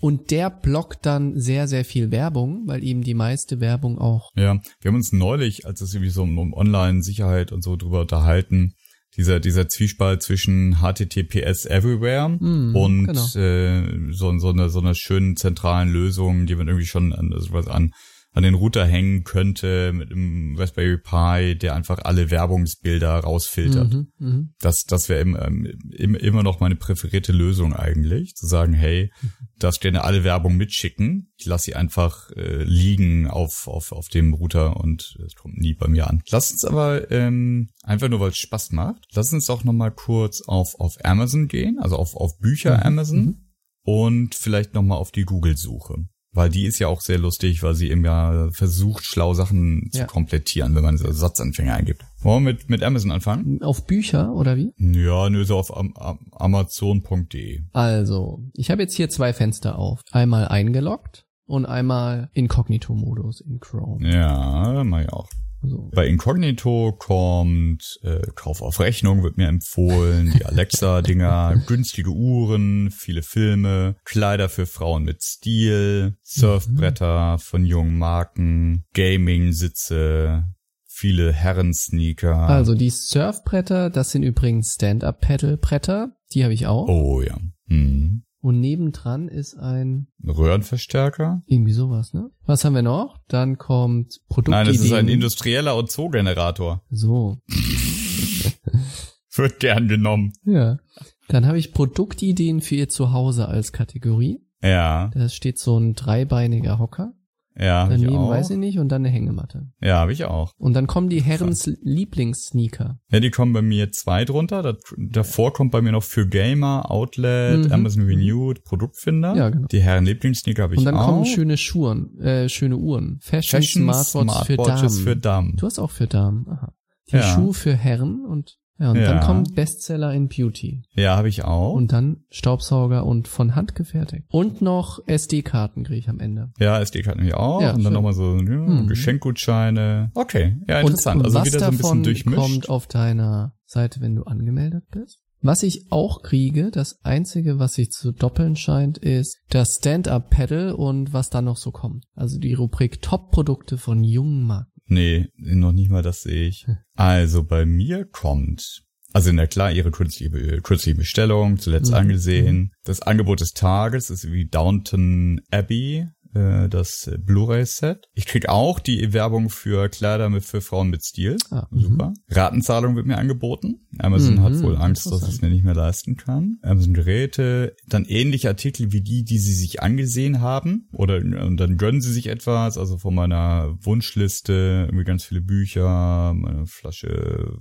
S2: Und der blockt dann sehr, sehr viel Werbung, weil eben die meiste Werbung auch.
S1: Ja, wir haben uns neulich, als es irgendwie so um Online-Sicherheit und so drüber unterhalten, dieser, dieser Zwiespalt zwischen HTTPS Everywhere mm, und genau. äh, so, so, eine, so einer schönen zentralen Lösung, die man irgendwie schon an, sowas an an den Router hängen könnte mit einem Raspberry Pi, der einfach alle Werbungsbilder rausfiltert. Mhm, mh. Das, das wäre immer, immer noch meine präferierte Lösung eigentlich, zu sagen, hey, darfst gerne alle Werbung mitschicken. Ich lasse sie einfach äh, liegen auf, auf, auf dem Router und es kommt nie bei mir an. Lass uns aber ähm, einfach nur, weil es Spaß macht, lass uns auch nochmal kurz auf, auf Amazon gehen, also auf, auf Bücher mhm, Amazon mhm. und vielleicht nochmal auf die Google-Suche. Weil die ist ja auch sehr lustig, weil sie eben ja versucht, schlau Sachen ja. zu komplettieren, wenn man so Satzanfänger eingibt. Wollen wir mit, mit Amazon anfangen?
S2: Auf Bücher oder wie?
S1: Ja, nur so auf amazon.de.
S2: Also, ich habe jetzt hier zwei Fenster auf. Einmal eingeloggt und einmal Inkognito-Modus in Chrome.
S1: Ja, mach ich auch. Bei Incognito kommt äh, Kauf auf Rechnung, wird mir empfohlen, die Alexa-Dinger, günstige Uhren, viele Filme, Kleider für Frauen mit Stil, Surfbretter mhm. von jungen Marken, Gaming-Sitze, viele Herren-Sneaker.
S2: Also die Surfbretter, das sind übrigens Stand-Up-Pedal-Bretter. Die habe ich auch.
S1: oh ja. Hm.
S2: Und nebendran ist ein
S1: Röhrenverstärker?
S2: irgendwie sowas, ne? Was haben wir noch? Dann kommt Produktideen.
S1: Nein, das ist ein industrieller Ozongenerator.
S2: So,
S1: Wird gern genommen.
S2: ja. Dann habe ich Produktideen für ihr Zuhause als Kategorie.
S1: Ja,
S2: Da steht so ein dreibeiniger Hocker.
S1: Ja, hab ich
S2: Daneben
S1: auch.
S2: weiß ich nicht und dann eine Hängematte.
S1: Ja, habe ich auch.
S2: Und dann kommen die Herrens Lieblingssneaker.
S1: Ja, die kommen bei mir zwei drunter. Da, davor kommt bei mir noch für Gamer, Outlet,
S2: Mhm.
S1: Amazon Renewed, Produktfinder.
S2: Ja, genau.
S1: Die Herren Lieblingssneaker habe ich
S2: Und dann
S1: auch.
S2: kommen schöne Schuhen, äh, schöne Uhren. Fashion,
S1: Fashion
S2: Smartwatches, für
S1: Smartwatches
S2: Damen.
S1: für Damen.
S2: Du hast auch für Damen. Aha. Die
S1: Ja.
S2: Schuhe für Herren und ja, und
S1: Ja.
S2: dann kommt Bestseller in Beauty.
S1: Ja, habe ich auch.
S2: Und dann Staubsauger und von Hand gefertigt. Und noch SD-Karten kriege ich am Ende.
S1: ja, SD-Karten ich auch.
S2: Ja,
S1: und dann nochmal so ja,
S2: Mhm.
S1: Geschenkgutscheine. Okay, ja, interessant.
S2: Und, und
S1: also
S2: was
S1: wieder so ein bisschen
S2: davon
S1: durchmischt.
S2: kommt auf deiner Seite, wenn du angemeldet bist? Was ich auch kriege, das einzige, was sich zu doppeln scheint, ist das Stand-Up-Pedal und was da noch so kommt. Also die Rubrik Top-Produkte von jungen Marken.
S1: Nee, noch nicht mal das sehe ich. Also bei mir kommt, also na klar, ihre kürzliche, kürzliche Bestellung, zuletzt
S2: Mhm.
S1: angesehen. Das Angebot des Tages ist wie Downton Abbey, äh, das Blu-ray-Set. Ich krieg auch die Werbung für Kleider mit, für Frauen mit Stil.
S2: Ah, mhm.
S1: Super. Ratenzahlung wird mir angeboten. Amazon
S2: Mhm,
S1: hat wohl Angst, dass es
S2: interessant.
S1: mir nicht mehr leisten kann. Amazon Geräte, dann ähnliche Artikel wie die, die sie sich angesehen haben. Oder und dann gönnen sie sich etwas. Also von meiner Wunschliste irgendwie ganz viele Bücher, meine Flasche,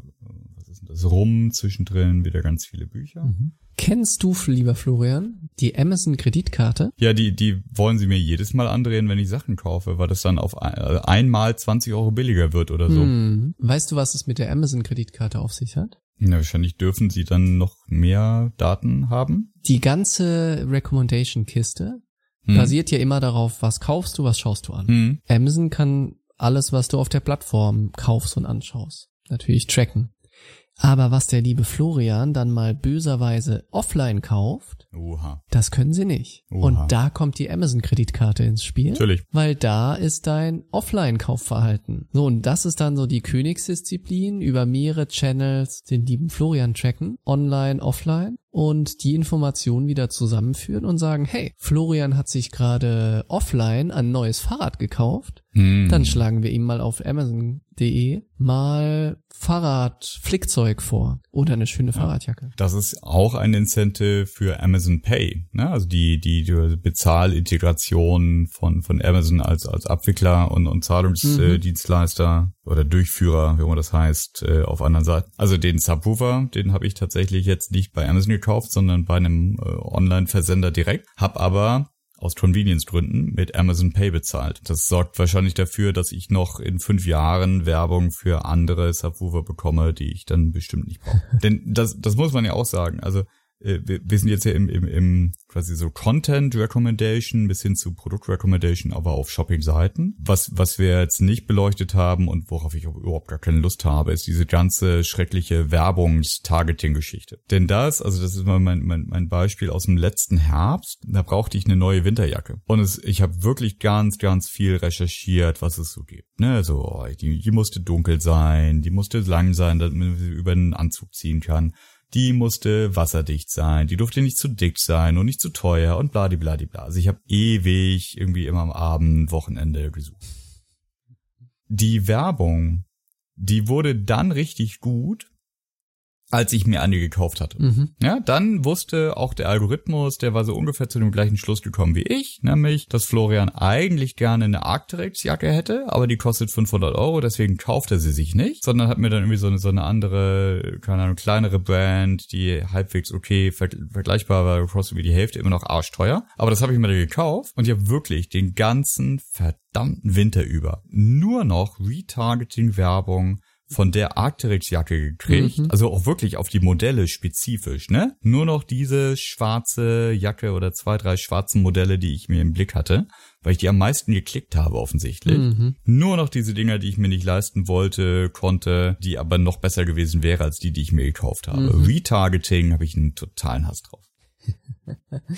S1: was ist denn das? Rum zwischendrin, wieder ganz viele Bücher.
S2: Mhm. Kennst du, lieber Florian, die Amazon-Kreditkarte?
S1: Ja, die, die wollen sie mir jedes Mal andrehen, wenn ich Sachen kaufe, weil das dann auf ein, äh, einmal 20 Euro billiger wird oder so.
S2: Hm. Weißt du, was es mit der Amazon-Kreditkarte auf sich hat?
S1: Ja, wahrscheinlich dürfen sie dann noch mehr Daten haben.
S2: Die ganze Recommendation-Kiste
S1: Hm.
S2: basiert ja immer darauf, was kaufst du, was schaust du an.
S1: Hm.
S2: Amazon kann alles, was du auf der Plattform kaufst und anschaust, natürlich tracken. Aber was der liebe Florian dann mal böserweise offline kauft,
S1: Oha.
S2: das können sie nicht.
S1: Oha.
S2: Und da kommt die Amazon-Kreditkarte ins Spiel.
S1: Natürlich.
S2: Weil da ist dein Offline-Kaufverhalten. So, und das ist dann so die Königsdisziplin über mehrere Channels den lieben Florian tracken, online, offline und die Informationen wieder zusammenführen und sagen, hey, Florian hat sich gerade offline ein neues Fahrrad gekauft,
S1: Hm.
S2: dann schlagen wir ihm mal auf amazon.de mal Fahrradflickzeug vor oder eine schöne Fahrradjacke.
S1: Das ist auch ein Incentive für Amazon Pay, ne? Also die die, die Bezahlintegration von von Amazon als als Abwickler und und Zahlungsdienstleister oder Durchführer, wie immer das heißt, äh, auf anderen Seiten. Also den Subwoofer, den habe ich tatsächlich jetzt nicht bei Amazon gekauft, sondern bei einem äh, Online-Versender direkt. Hab aber aus Convenience-Gründen mit Amazon Pay bezahlt. Das sorgt wahrscheinlich dafür, dass ich noch in fünf Jahren Werbung für andere Subwoofer bekomme, die ich dann bestimmt nicht brauche. Denn das, das muss man ja auch sagen. Also äh, wir, wir sind jetzt ja im, im, im quasi so Content Recommendation bis hin zu Produkt Recommendation, aber auf Shopping-Seiten. Was, was wir jetzt nicht beleuchtet haben und worauf ich überhaupt gar keine Lust habe, ist diese ganze schreckliche Werbungs-Targeting-Geschichte. Denn das, also das ist mal mein, mein, mein Beispiel aus dem letzten Herbst, da brauchte ich eine neue Winterjacke. Und es, ich habe wirklich ganz, ganz viel recherchiert, was es so gibt. Ne? Also, oh, die, die musste dunkel sein, die musste lang sein, damit man sie über einen Anzug ziehen kann die musste wasserdicht sein, die durfte nicht zu dick sein und nicht zu teuer und bladibladibla. Also ich habe ewig irgendwie immer am Abend, Wochenende gesucht. Die Werbung, die wurde dann richtig gut, als ich mir eine gekauft hatte.
S2: Mhm.
S1: Ja, dann wusste auch der Algorithmus, der war so ungefähr zu dem gleichen Schluss gekommen wie ich, nämlich, dass Florian eigentlich gerne eine Arcteryx-Jacke hätte, aber die kostet 500 Euro, deswegen kauft er sie sich nicht, sondern hat mir dann irgendwie so eine, so eine andere, keine Ahnung, kleinere Brand, die halbwegs okay ver vergleichbar war, kostet wie die Hälfte, immer noch arschteuer. Aber das habe ich mir dann gekauft und ich habe wirklich den ganzen verdammten Winter über nur noch Retargeting-Werbung von der Arcteryx-Jacke gekriegt.
S2: Mhm.
S1: Also auch wirklich auf die Modelle spezifisch, ne? Nur noch diese schwarze Jacke oder zwei, drei schwarzen Modelle, die ich mir im Blick hatte, weil ich die am meisten geklickt habe offensichtlich.
S2: Mhm.
S1: Nur noch diese Dinger, die ich mir nicht leisten wollte, konnte, die aber noch besser gewesen wäre als die, die ich mir gekauft habe.
S2: Mhm.
S1: Retargeting habe ich einen totalen Hass drauf.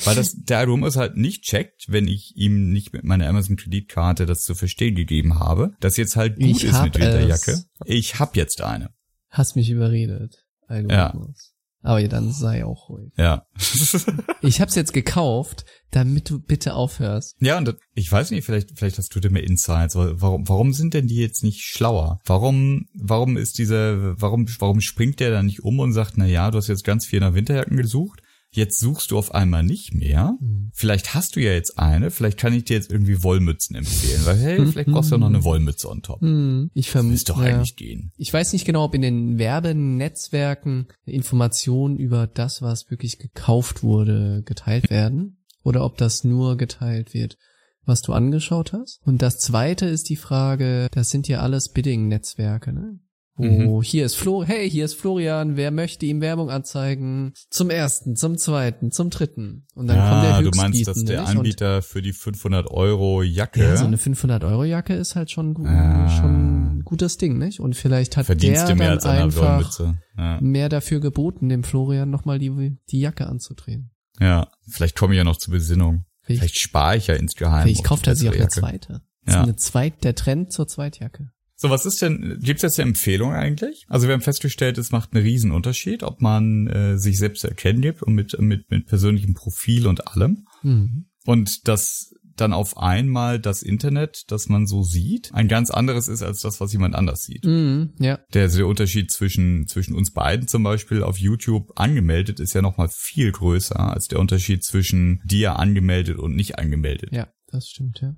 S1: Weil das der Algorithmus halt nicht checkt, wenn ich ihm nicht mit meiner Amazon Kreditkarte das zu verstehen gegeben habe, dass jetzt halt gut
S2: Ich
S1: ist mit Winterjacke. Ich hab jetzt eine.
S2: Hast mich überredet. Algorithmus. Aber ja, dann sei auch ruhig.
S1: Ja.
S2: Ich hab's jetzt gekauft, damit du bitte aufhörst.
S1: ja, und das, ich weiß nicht, vielleicht, vielleicht hast du da mehr Insights. Warum, warum sind denn die jetzt nicht schlauer? Warum, warum ist dieser, warum, warum springt der da nicht um und sagt, na ja, du hast jetzt ganz viel nach Winterjacken gesucht. Jetzt suchst du auf einmal nicht mehr.
S2: Hm.
S1: Vielleicht hast du ja jetzt eine. Vielleicht kann ich dir jetzt irgendwie Wollmützen empfehlen. Weil, hey, vielleicht brauchst du ja noch eine Wollmütze on top.
S2: Hm, ich vermute.
S1: Müsste doch
S2: ja.
S1: eigentlich gehen.
S2: Ich weiß nicht genau, ob in den Werbenetzwerken Informationen über das, was wirklich gekauft wurde, geteilt werden. Oder ob das nur geteilt wird, was du angeschaut hast. Und das zweite ist die Frage, das sind ja alles Bidding-Netzwerke, ne? Wo hier ist Flo, hey, hier ist Florian, wer möchte ihm Werbung anzeigen? Zum ersten, zum zweiten, zum dritten. Und dann kommt der
S1: Ah, du meinst, dass
S2: Höchstbietende,
S1: der Anbieter für die 500 Euro Jacke
S2: Ja, so eine 500 Euro Jacke ist halt schon, gu
S1: Ah.
S2: schon ein gutes Ding, nicht? Und vielleicht hat
S1: verdienst
S2: der
S1: du mehr
S2: dann einfach.
S1: Ja.
S2: mehr dafür geboten, dem Florian nochmal die, die Jacke anzudrehen.
S1: ja, vielleicht komme ich ja noch zur Besinnung.
S2: Vielleicht,
S1: Vielleicht spare ich ja insgeheim.
S2: vielleicht kauft er sich auch eine zweite.
S1: Ja.
S2: ist eine zweit, der Trend zur Zweitjacke.
S1: So, was ist denn, gibt's jetzt eine Empfehlung eigentlich? Also wir haben festgestellt, es macht einen riesen Unterschied, ob man äh, sich selbst erkennen gibt und mit, mit, mit persönlichem Profil und allem.
S2: Mhm.
S1: Und dass dann auf einmal das Internet, das man so sieht, ein ganz anderes ist als das, was jemand anders sieht.
S2: Mhm, ja.
S1: Der, also der Unterschied zwischen, zwischen uns beiden zum Beispiel auf YouTube angemeldet ist ja nochmal viel größer als der Unterschied zwischen dir angemeldet und nicht angemeldet.
S2: Ja, das stimmt, ja.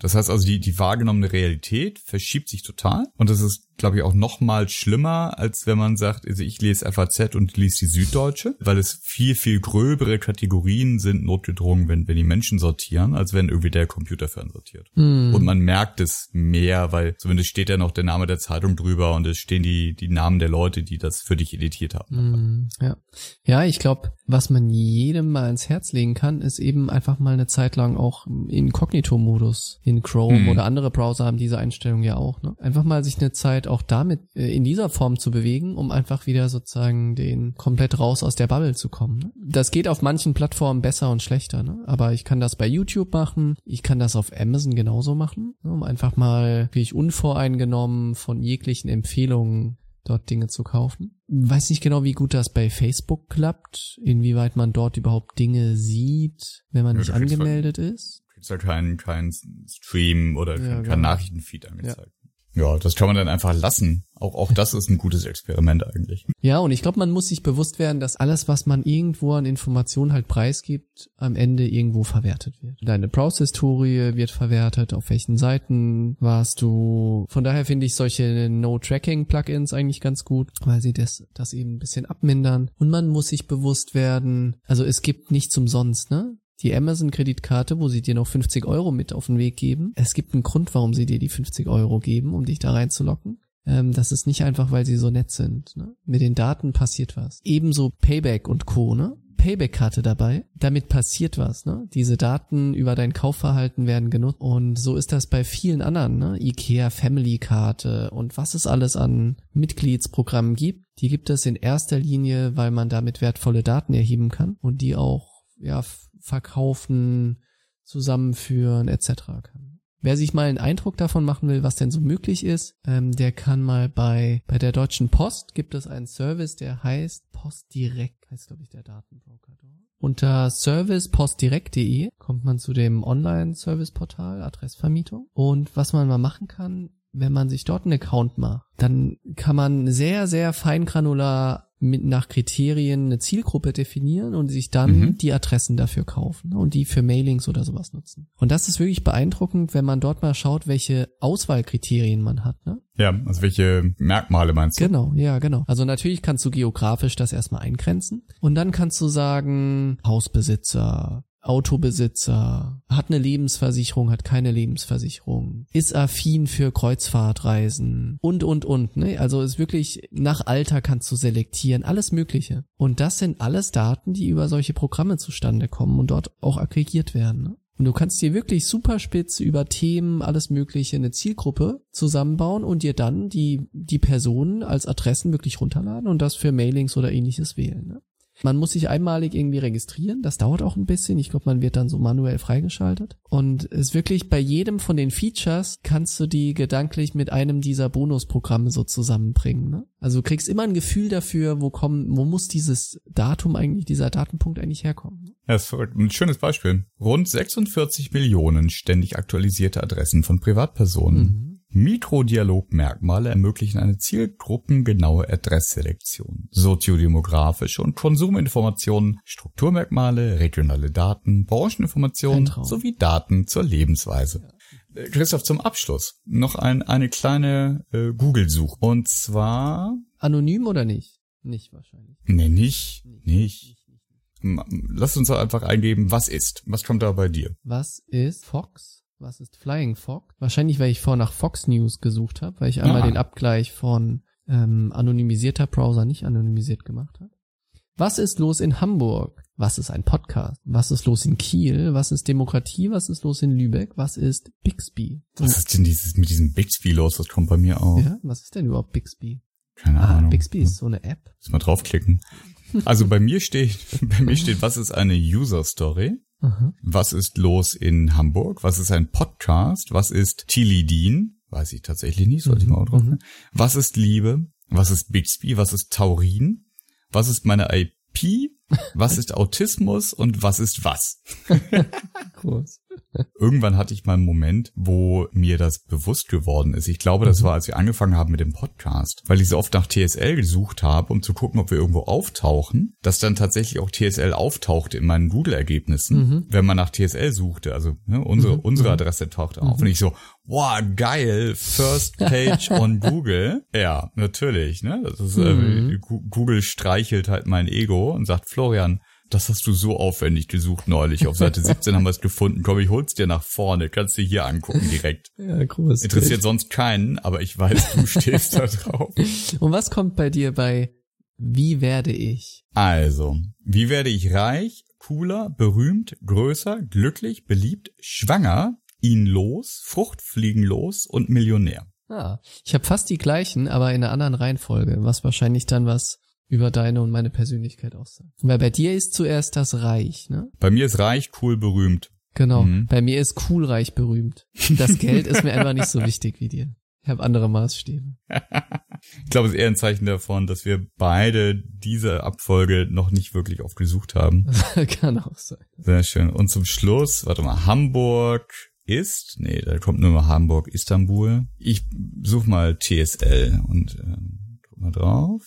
S1: Das heißt also, die, die wahrgenommene Realität verschiebt sich total. Und das ist, glaube ich, auch noch mal schlimmer, als wenn man sagt, also ich lese FAZ und lese die Süddeutsche, weil es viel, viel gröbere Kategorien sind notgedrungen, wenn, wenn die Menschen sortieren, als wenn irgendwie der Computer für einen sortiert.
S2: Mhm.
S1: Und man merkt es mehr, weil zumindest steht ja noch der Name der Zeitung drüber und es stehen die, die Namen der Leute, die das für dich editiert haben.
S2: Mhm, Ja, ja ich glaube, was man jedem mal ins Herz legen kann, ist eben einfach mal eine Zeit lang auch Inkognito-Modus in Chrome
S1: Mhm.
S2: oder andere Browser haben diese Einstellung ja auch. Ne? Einfach mal sich eine Zeit auch damit äh, in dieser Form zu bewegen, um einfach wieder sozusagen den komplett raus aus der Bubble zu kommen. Ne? Das geht auf manchen Plattformen besser und schlechter, ne? aber ich kann das bei YouTube machen, ich kann das auf Amazon genauso machen, ne? um einfach mal wirklich unvoreingenommen von jeglichen Empfehlungen dort Dinge zu kaufen. Weiß nicht genau, wie gut das bei Facebook klappt, inwieweit man dort überhaupt Dinge sieht, wenn man
S1: Ja,
S2: nicht
S1: du kriegst
S2: angemeldet ist.
S1: Kriegst ja keinen, keinen Stream oder
S2: Ja,
S1: keinen
S2: genau.
S1: Nachrichtenfeed angezeigt. Ja. Das kann man dann einfach lassen. Auch, auch das ist ein gutes Experiment eigentlich.
S2: Ja, und ich glaube, man muss sich bewusst werden, dass alles, was man irgendwo an Informationen halt preisgibt, am Ende irgendwo verwertet wird. Deine Browse-Historie wird verwertet, auf welchen Seiten warst du. Von daher finde ich solche No-Tracking-Plugins eigentlich ganz gut, weil sie das, das eben ein bisschen abmindern. Und man muss sich bewusst werden, also es gibt nichts umsonst, ne? Die Amazon-Kreditkarte, wo sie dir noch 50 Euro mit auf den Weg geben. Es gibt einen Grund, warum sie dir die 50 Euro geben, um dich da reinzulocken. Ähm, das ist nicht einfach, weil sie so nett sind. Ne? Mit den Daten passiert was. Ebenso Payback und Co. Ne? Payback-Karte dabei. Damit passiert was. Ne? Diese Daten über dein Kaufverhalten werden genutzt. Und so ist das bei vielen anderen. Ne? Ikea Family-Karte und was es alles an Mitgliedsprogrammen gibt. Die gibt es in erster Linie, weil man damit wertvolle Daten erheben kann und die auch ja, verkaufen, zusammenführen etc. kann. Wer sich mal einen Eindruck davon machen will, was denn so möglich ist, ähm, der kann mal bei bei der Deutschen Post gibt es einen Service, der heißt Postdirekt, heißt glaube ich der Datenbroker. Unter servicepostdirekt.de kommt man zu dem Online-Service-Portal Adressvermietung und was man mal machen kann, wenn man sich dort einen Account macht, dann kann man sehr, sehr feingranular mit nach Kriterien eine Zielgruppe definieren und sich dann
S1: Mhm.
S2: die Adressen dafür kaufen ne, und die für Mailings oder sowas nutzen. Und das ist wirklich beeindruckend, wenn man dort mal schaut, welche Auswahlkriterien man hat. Ne?
S1: Ja, also welche Merkmale meinst du?
S2: Genau, ja, genau. Also natürlich kannst du geografisch das erstmal eingrenzen und dann kannst du sagen, Hausbesitzer, Autobesitzer, hat eine Lebensversicherung, hat keine Lebensversicherung, ist affin für Kreuzfahrtreisen und, und, und. Ne? Also ist wirklich nach Alter kannst du selektieren, alles Mögliche. Und das sind alles Daten, die über solche Programme zustande kommen und dort auch aggregiert werden. Ne? Und du kannst dir wirklich super spitz über Themen, alles Mögliche, eine Zielgruppe zusammenbauen und dir dann die, die Personen als Adressen wirklich runterladen und das für Mailings oder ähnliches wählen. Ne? Man muss sich einmalig irgendwie registrieren. Das dauert auch ein bisschen. Ich glaube, man wird dann so manuell freigeschaltet. Und es ist wirklich bei jedem von den Features kannst du die gedanklich mit einem dieser Bonusprogramme so zusammenbringen. Ne? Also du kriegst immer ein Gefühl dafür, wo kommen, wo muss dieses Datum eigentlich, dieser Datenpunkt eigentlich herkommen. Ne?
S1: Ja, das ist ein schönes Beispiel. Rund 46 Millionen ständig aktualisierte Adressen von Privatpersonen.
S2: Mhm.
S1: Mikrodialogmerkmale ermöglichen eine zielgruppengenaue Adressselektion. Soziodemografische und Konsuminformationen, Strukturmerkmale, regionale Daten, Brancheninformationen sowie Daten zur Lebensweise. Äh, Christoph, zum Abschluss noch ein, eine kleine äh, Google-Suche. Und zwar,
S2: Anonym oder nicht? Nicht wahrscheinlich.
S1: nee, nicht, nicht.
S2: Nicht,
S1: Lass uns doch einfach eingeben, was ist. Was kommt da bei dir?
S2: Was ist Fox? Was ist Flying Fox? Wahrscheinlich, weil ich vorher nach Fox News gesucht habe, weil ich einmal
S1: Ah.
S2: den Abgleich von ähm, anonymisierter Browser nicht anonymisiert gemacht habe. Was ist los in Hamburg? Was ist ein Podcast? Was ist los in Kiel? Was ist Demokratie? Was ist los in Lübeck? Was ist Bixby?
S1: Was ist denn dieses mit diesem Bixby los? Das kommt bei mir auch.
S2: Ja, was ist denn überhaupt Bixby?
S1: Keine
S2: Ah,
S1: Ahnung.
S2: Bixby ist so eine App.
S1: Muss mal draufklicken. Also bei mir steht, bei mir steht, was ist eine User Story? Was ist los in Hamburg? Was ist ein Podcast? Was ist Tilidin? Weiß ich tatsächlich nicht, sollte ich mal auch drauf.
S2: Mhm.
S1: Was ist Liebe? Was ist Bixby? Was ist Taurin? Was ist meine IP? Was ist Autismus? Und was ist was?
S2: Groß.
S1: Irgendwann hatte ich mal einen Moment, wo mir das bewusst geworden ist. Ich glaube, das war, als wir angefangen haben mit dem Podcast, weil ich so oft nach TSL gesucht habe, um zu gucken, ob wir irgendwo auftauchen, dass dann tatsächlich auch TSL auftauchte in meinen Google-Ergebnissen, wenn man nach TSL suchte. Also ne, unsere, unsere Adresse tauchte auf. Und ich so, wow, geil, First Page on Google. Ja, natürlich. Ne? Das ist, äh, Google streichelt halt mein Ego und sagt, Florian, das hast du so aufwendig gesucht neulich. Auf Seite 17 haben wir es gefunden. Komm, ich hol's dir nach vorne. Kannst du hier angucken direkt.
S2: Ja, groß.
S1: Interessiert sonst keinen, aber ich weiß, du stehst da drauf.
S2: Und was kommt bei dir bei Wie werde ich?
S1: Also, wie werde ich reich, cooler, berühmt, größer, glücklich, beliebt, schwanger, ihn los, fruchtfliegenlos und Millionär?
S2: Ah, ich habe fast die gleichen, aber in einer anderen Reihenfolge, was wahrscheinlich dann was über deine und meine Persönlichkeit aussagt. Weil bei dir ist zuerst das Reich, ne?
S1: Bei mir ist reich, cool, berühmt.
S2: Genau.
S1: Mhm.
S2: Bei mir ist cool, reich, berühmt. Das Geld ist mir einfach nicht so wichtig wie dir. Ich habe andere Maßstäbe.
S1: Ich glaube, es ist eher ein Zeichen davon, dass wir beide diese Abfolge noch nicht wirklich oft gesucht haben.
S2: Kann auch sein.
S1: Sehr schön. Und zum Schluss, warte mal, Hamburg ist, nee, da kommt nur mal Hamburg, Istanbul. Ich suche mal TSL und ähm, drück mal drauf.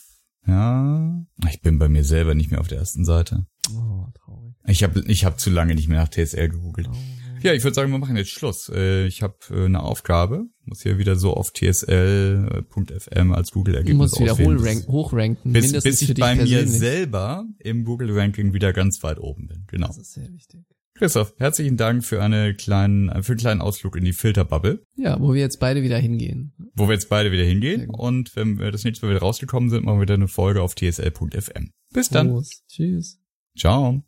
S1: Ja, ich bin bei mir selber nicht mehr auf der ersten Seite.
S2: Oh, traurig.
S1: Ich habe ich hab zu lange nicht mehr nach TSL gegoogelt. Ja, ich würde sagen, wir machen jetzt Schluss. Äh, Ich habe äh, eine Aufgabe, muss hier wieder so auf tsl.fm als Google-Ergebnis
S2: wieder
S1: auswählen.
S2: hochrank, hochranken,
S1: bis, bis ich bei mir selber im Google-Ranking wieder ganz weit oben bin. Genau.
S2: Das ist sehr wichtig.
S1: Christoph, herzlichen Dank für eine kleinen, für einen kleinen Ausflug in die Filterbubble,
S2: Ja, wo wir jetzt beide wieder hingehen.
S1: wo wir jetzt beide wieder hingehen. Und wenn wir das nächste Mal wieder rausgekommen sind, machen wir wieder eine Folge auf tsl.fm. Bis dann.
S2: Prost. Tschüss.
S1: Ciao.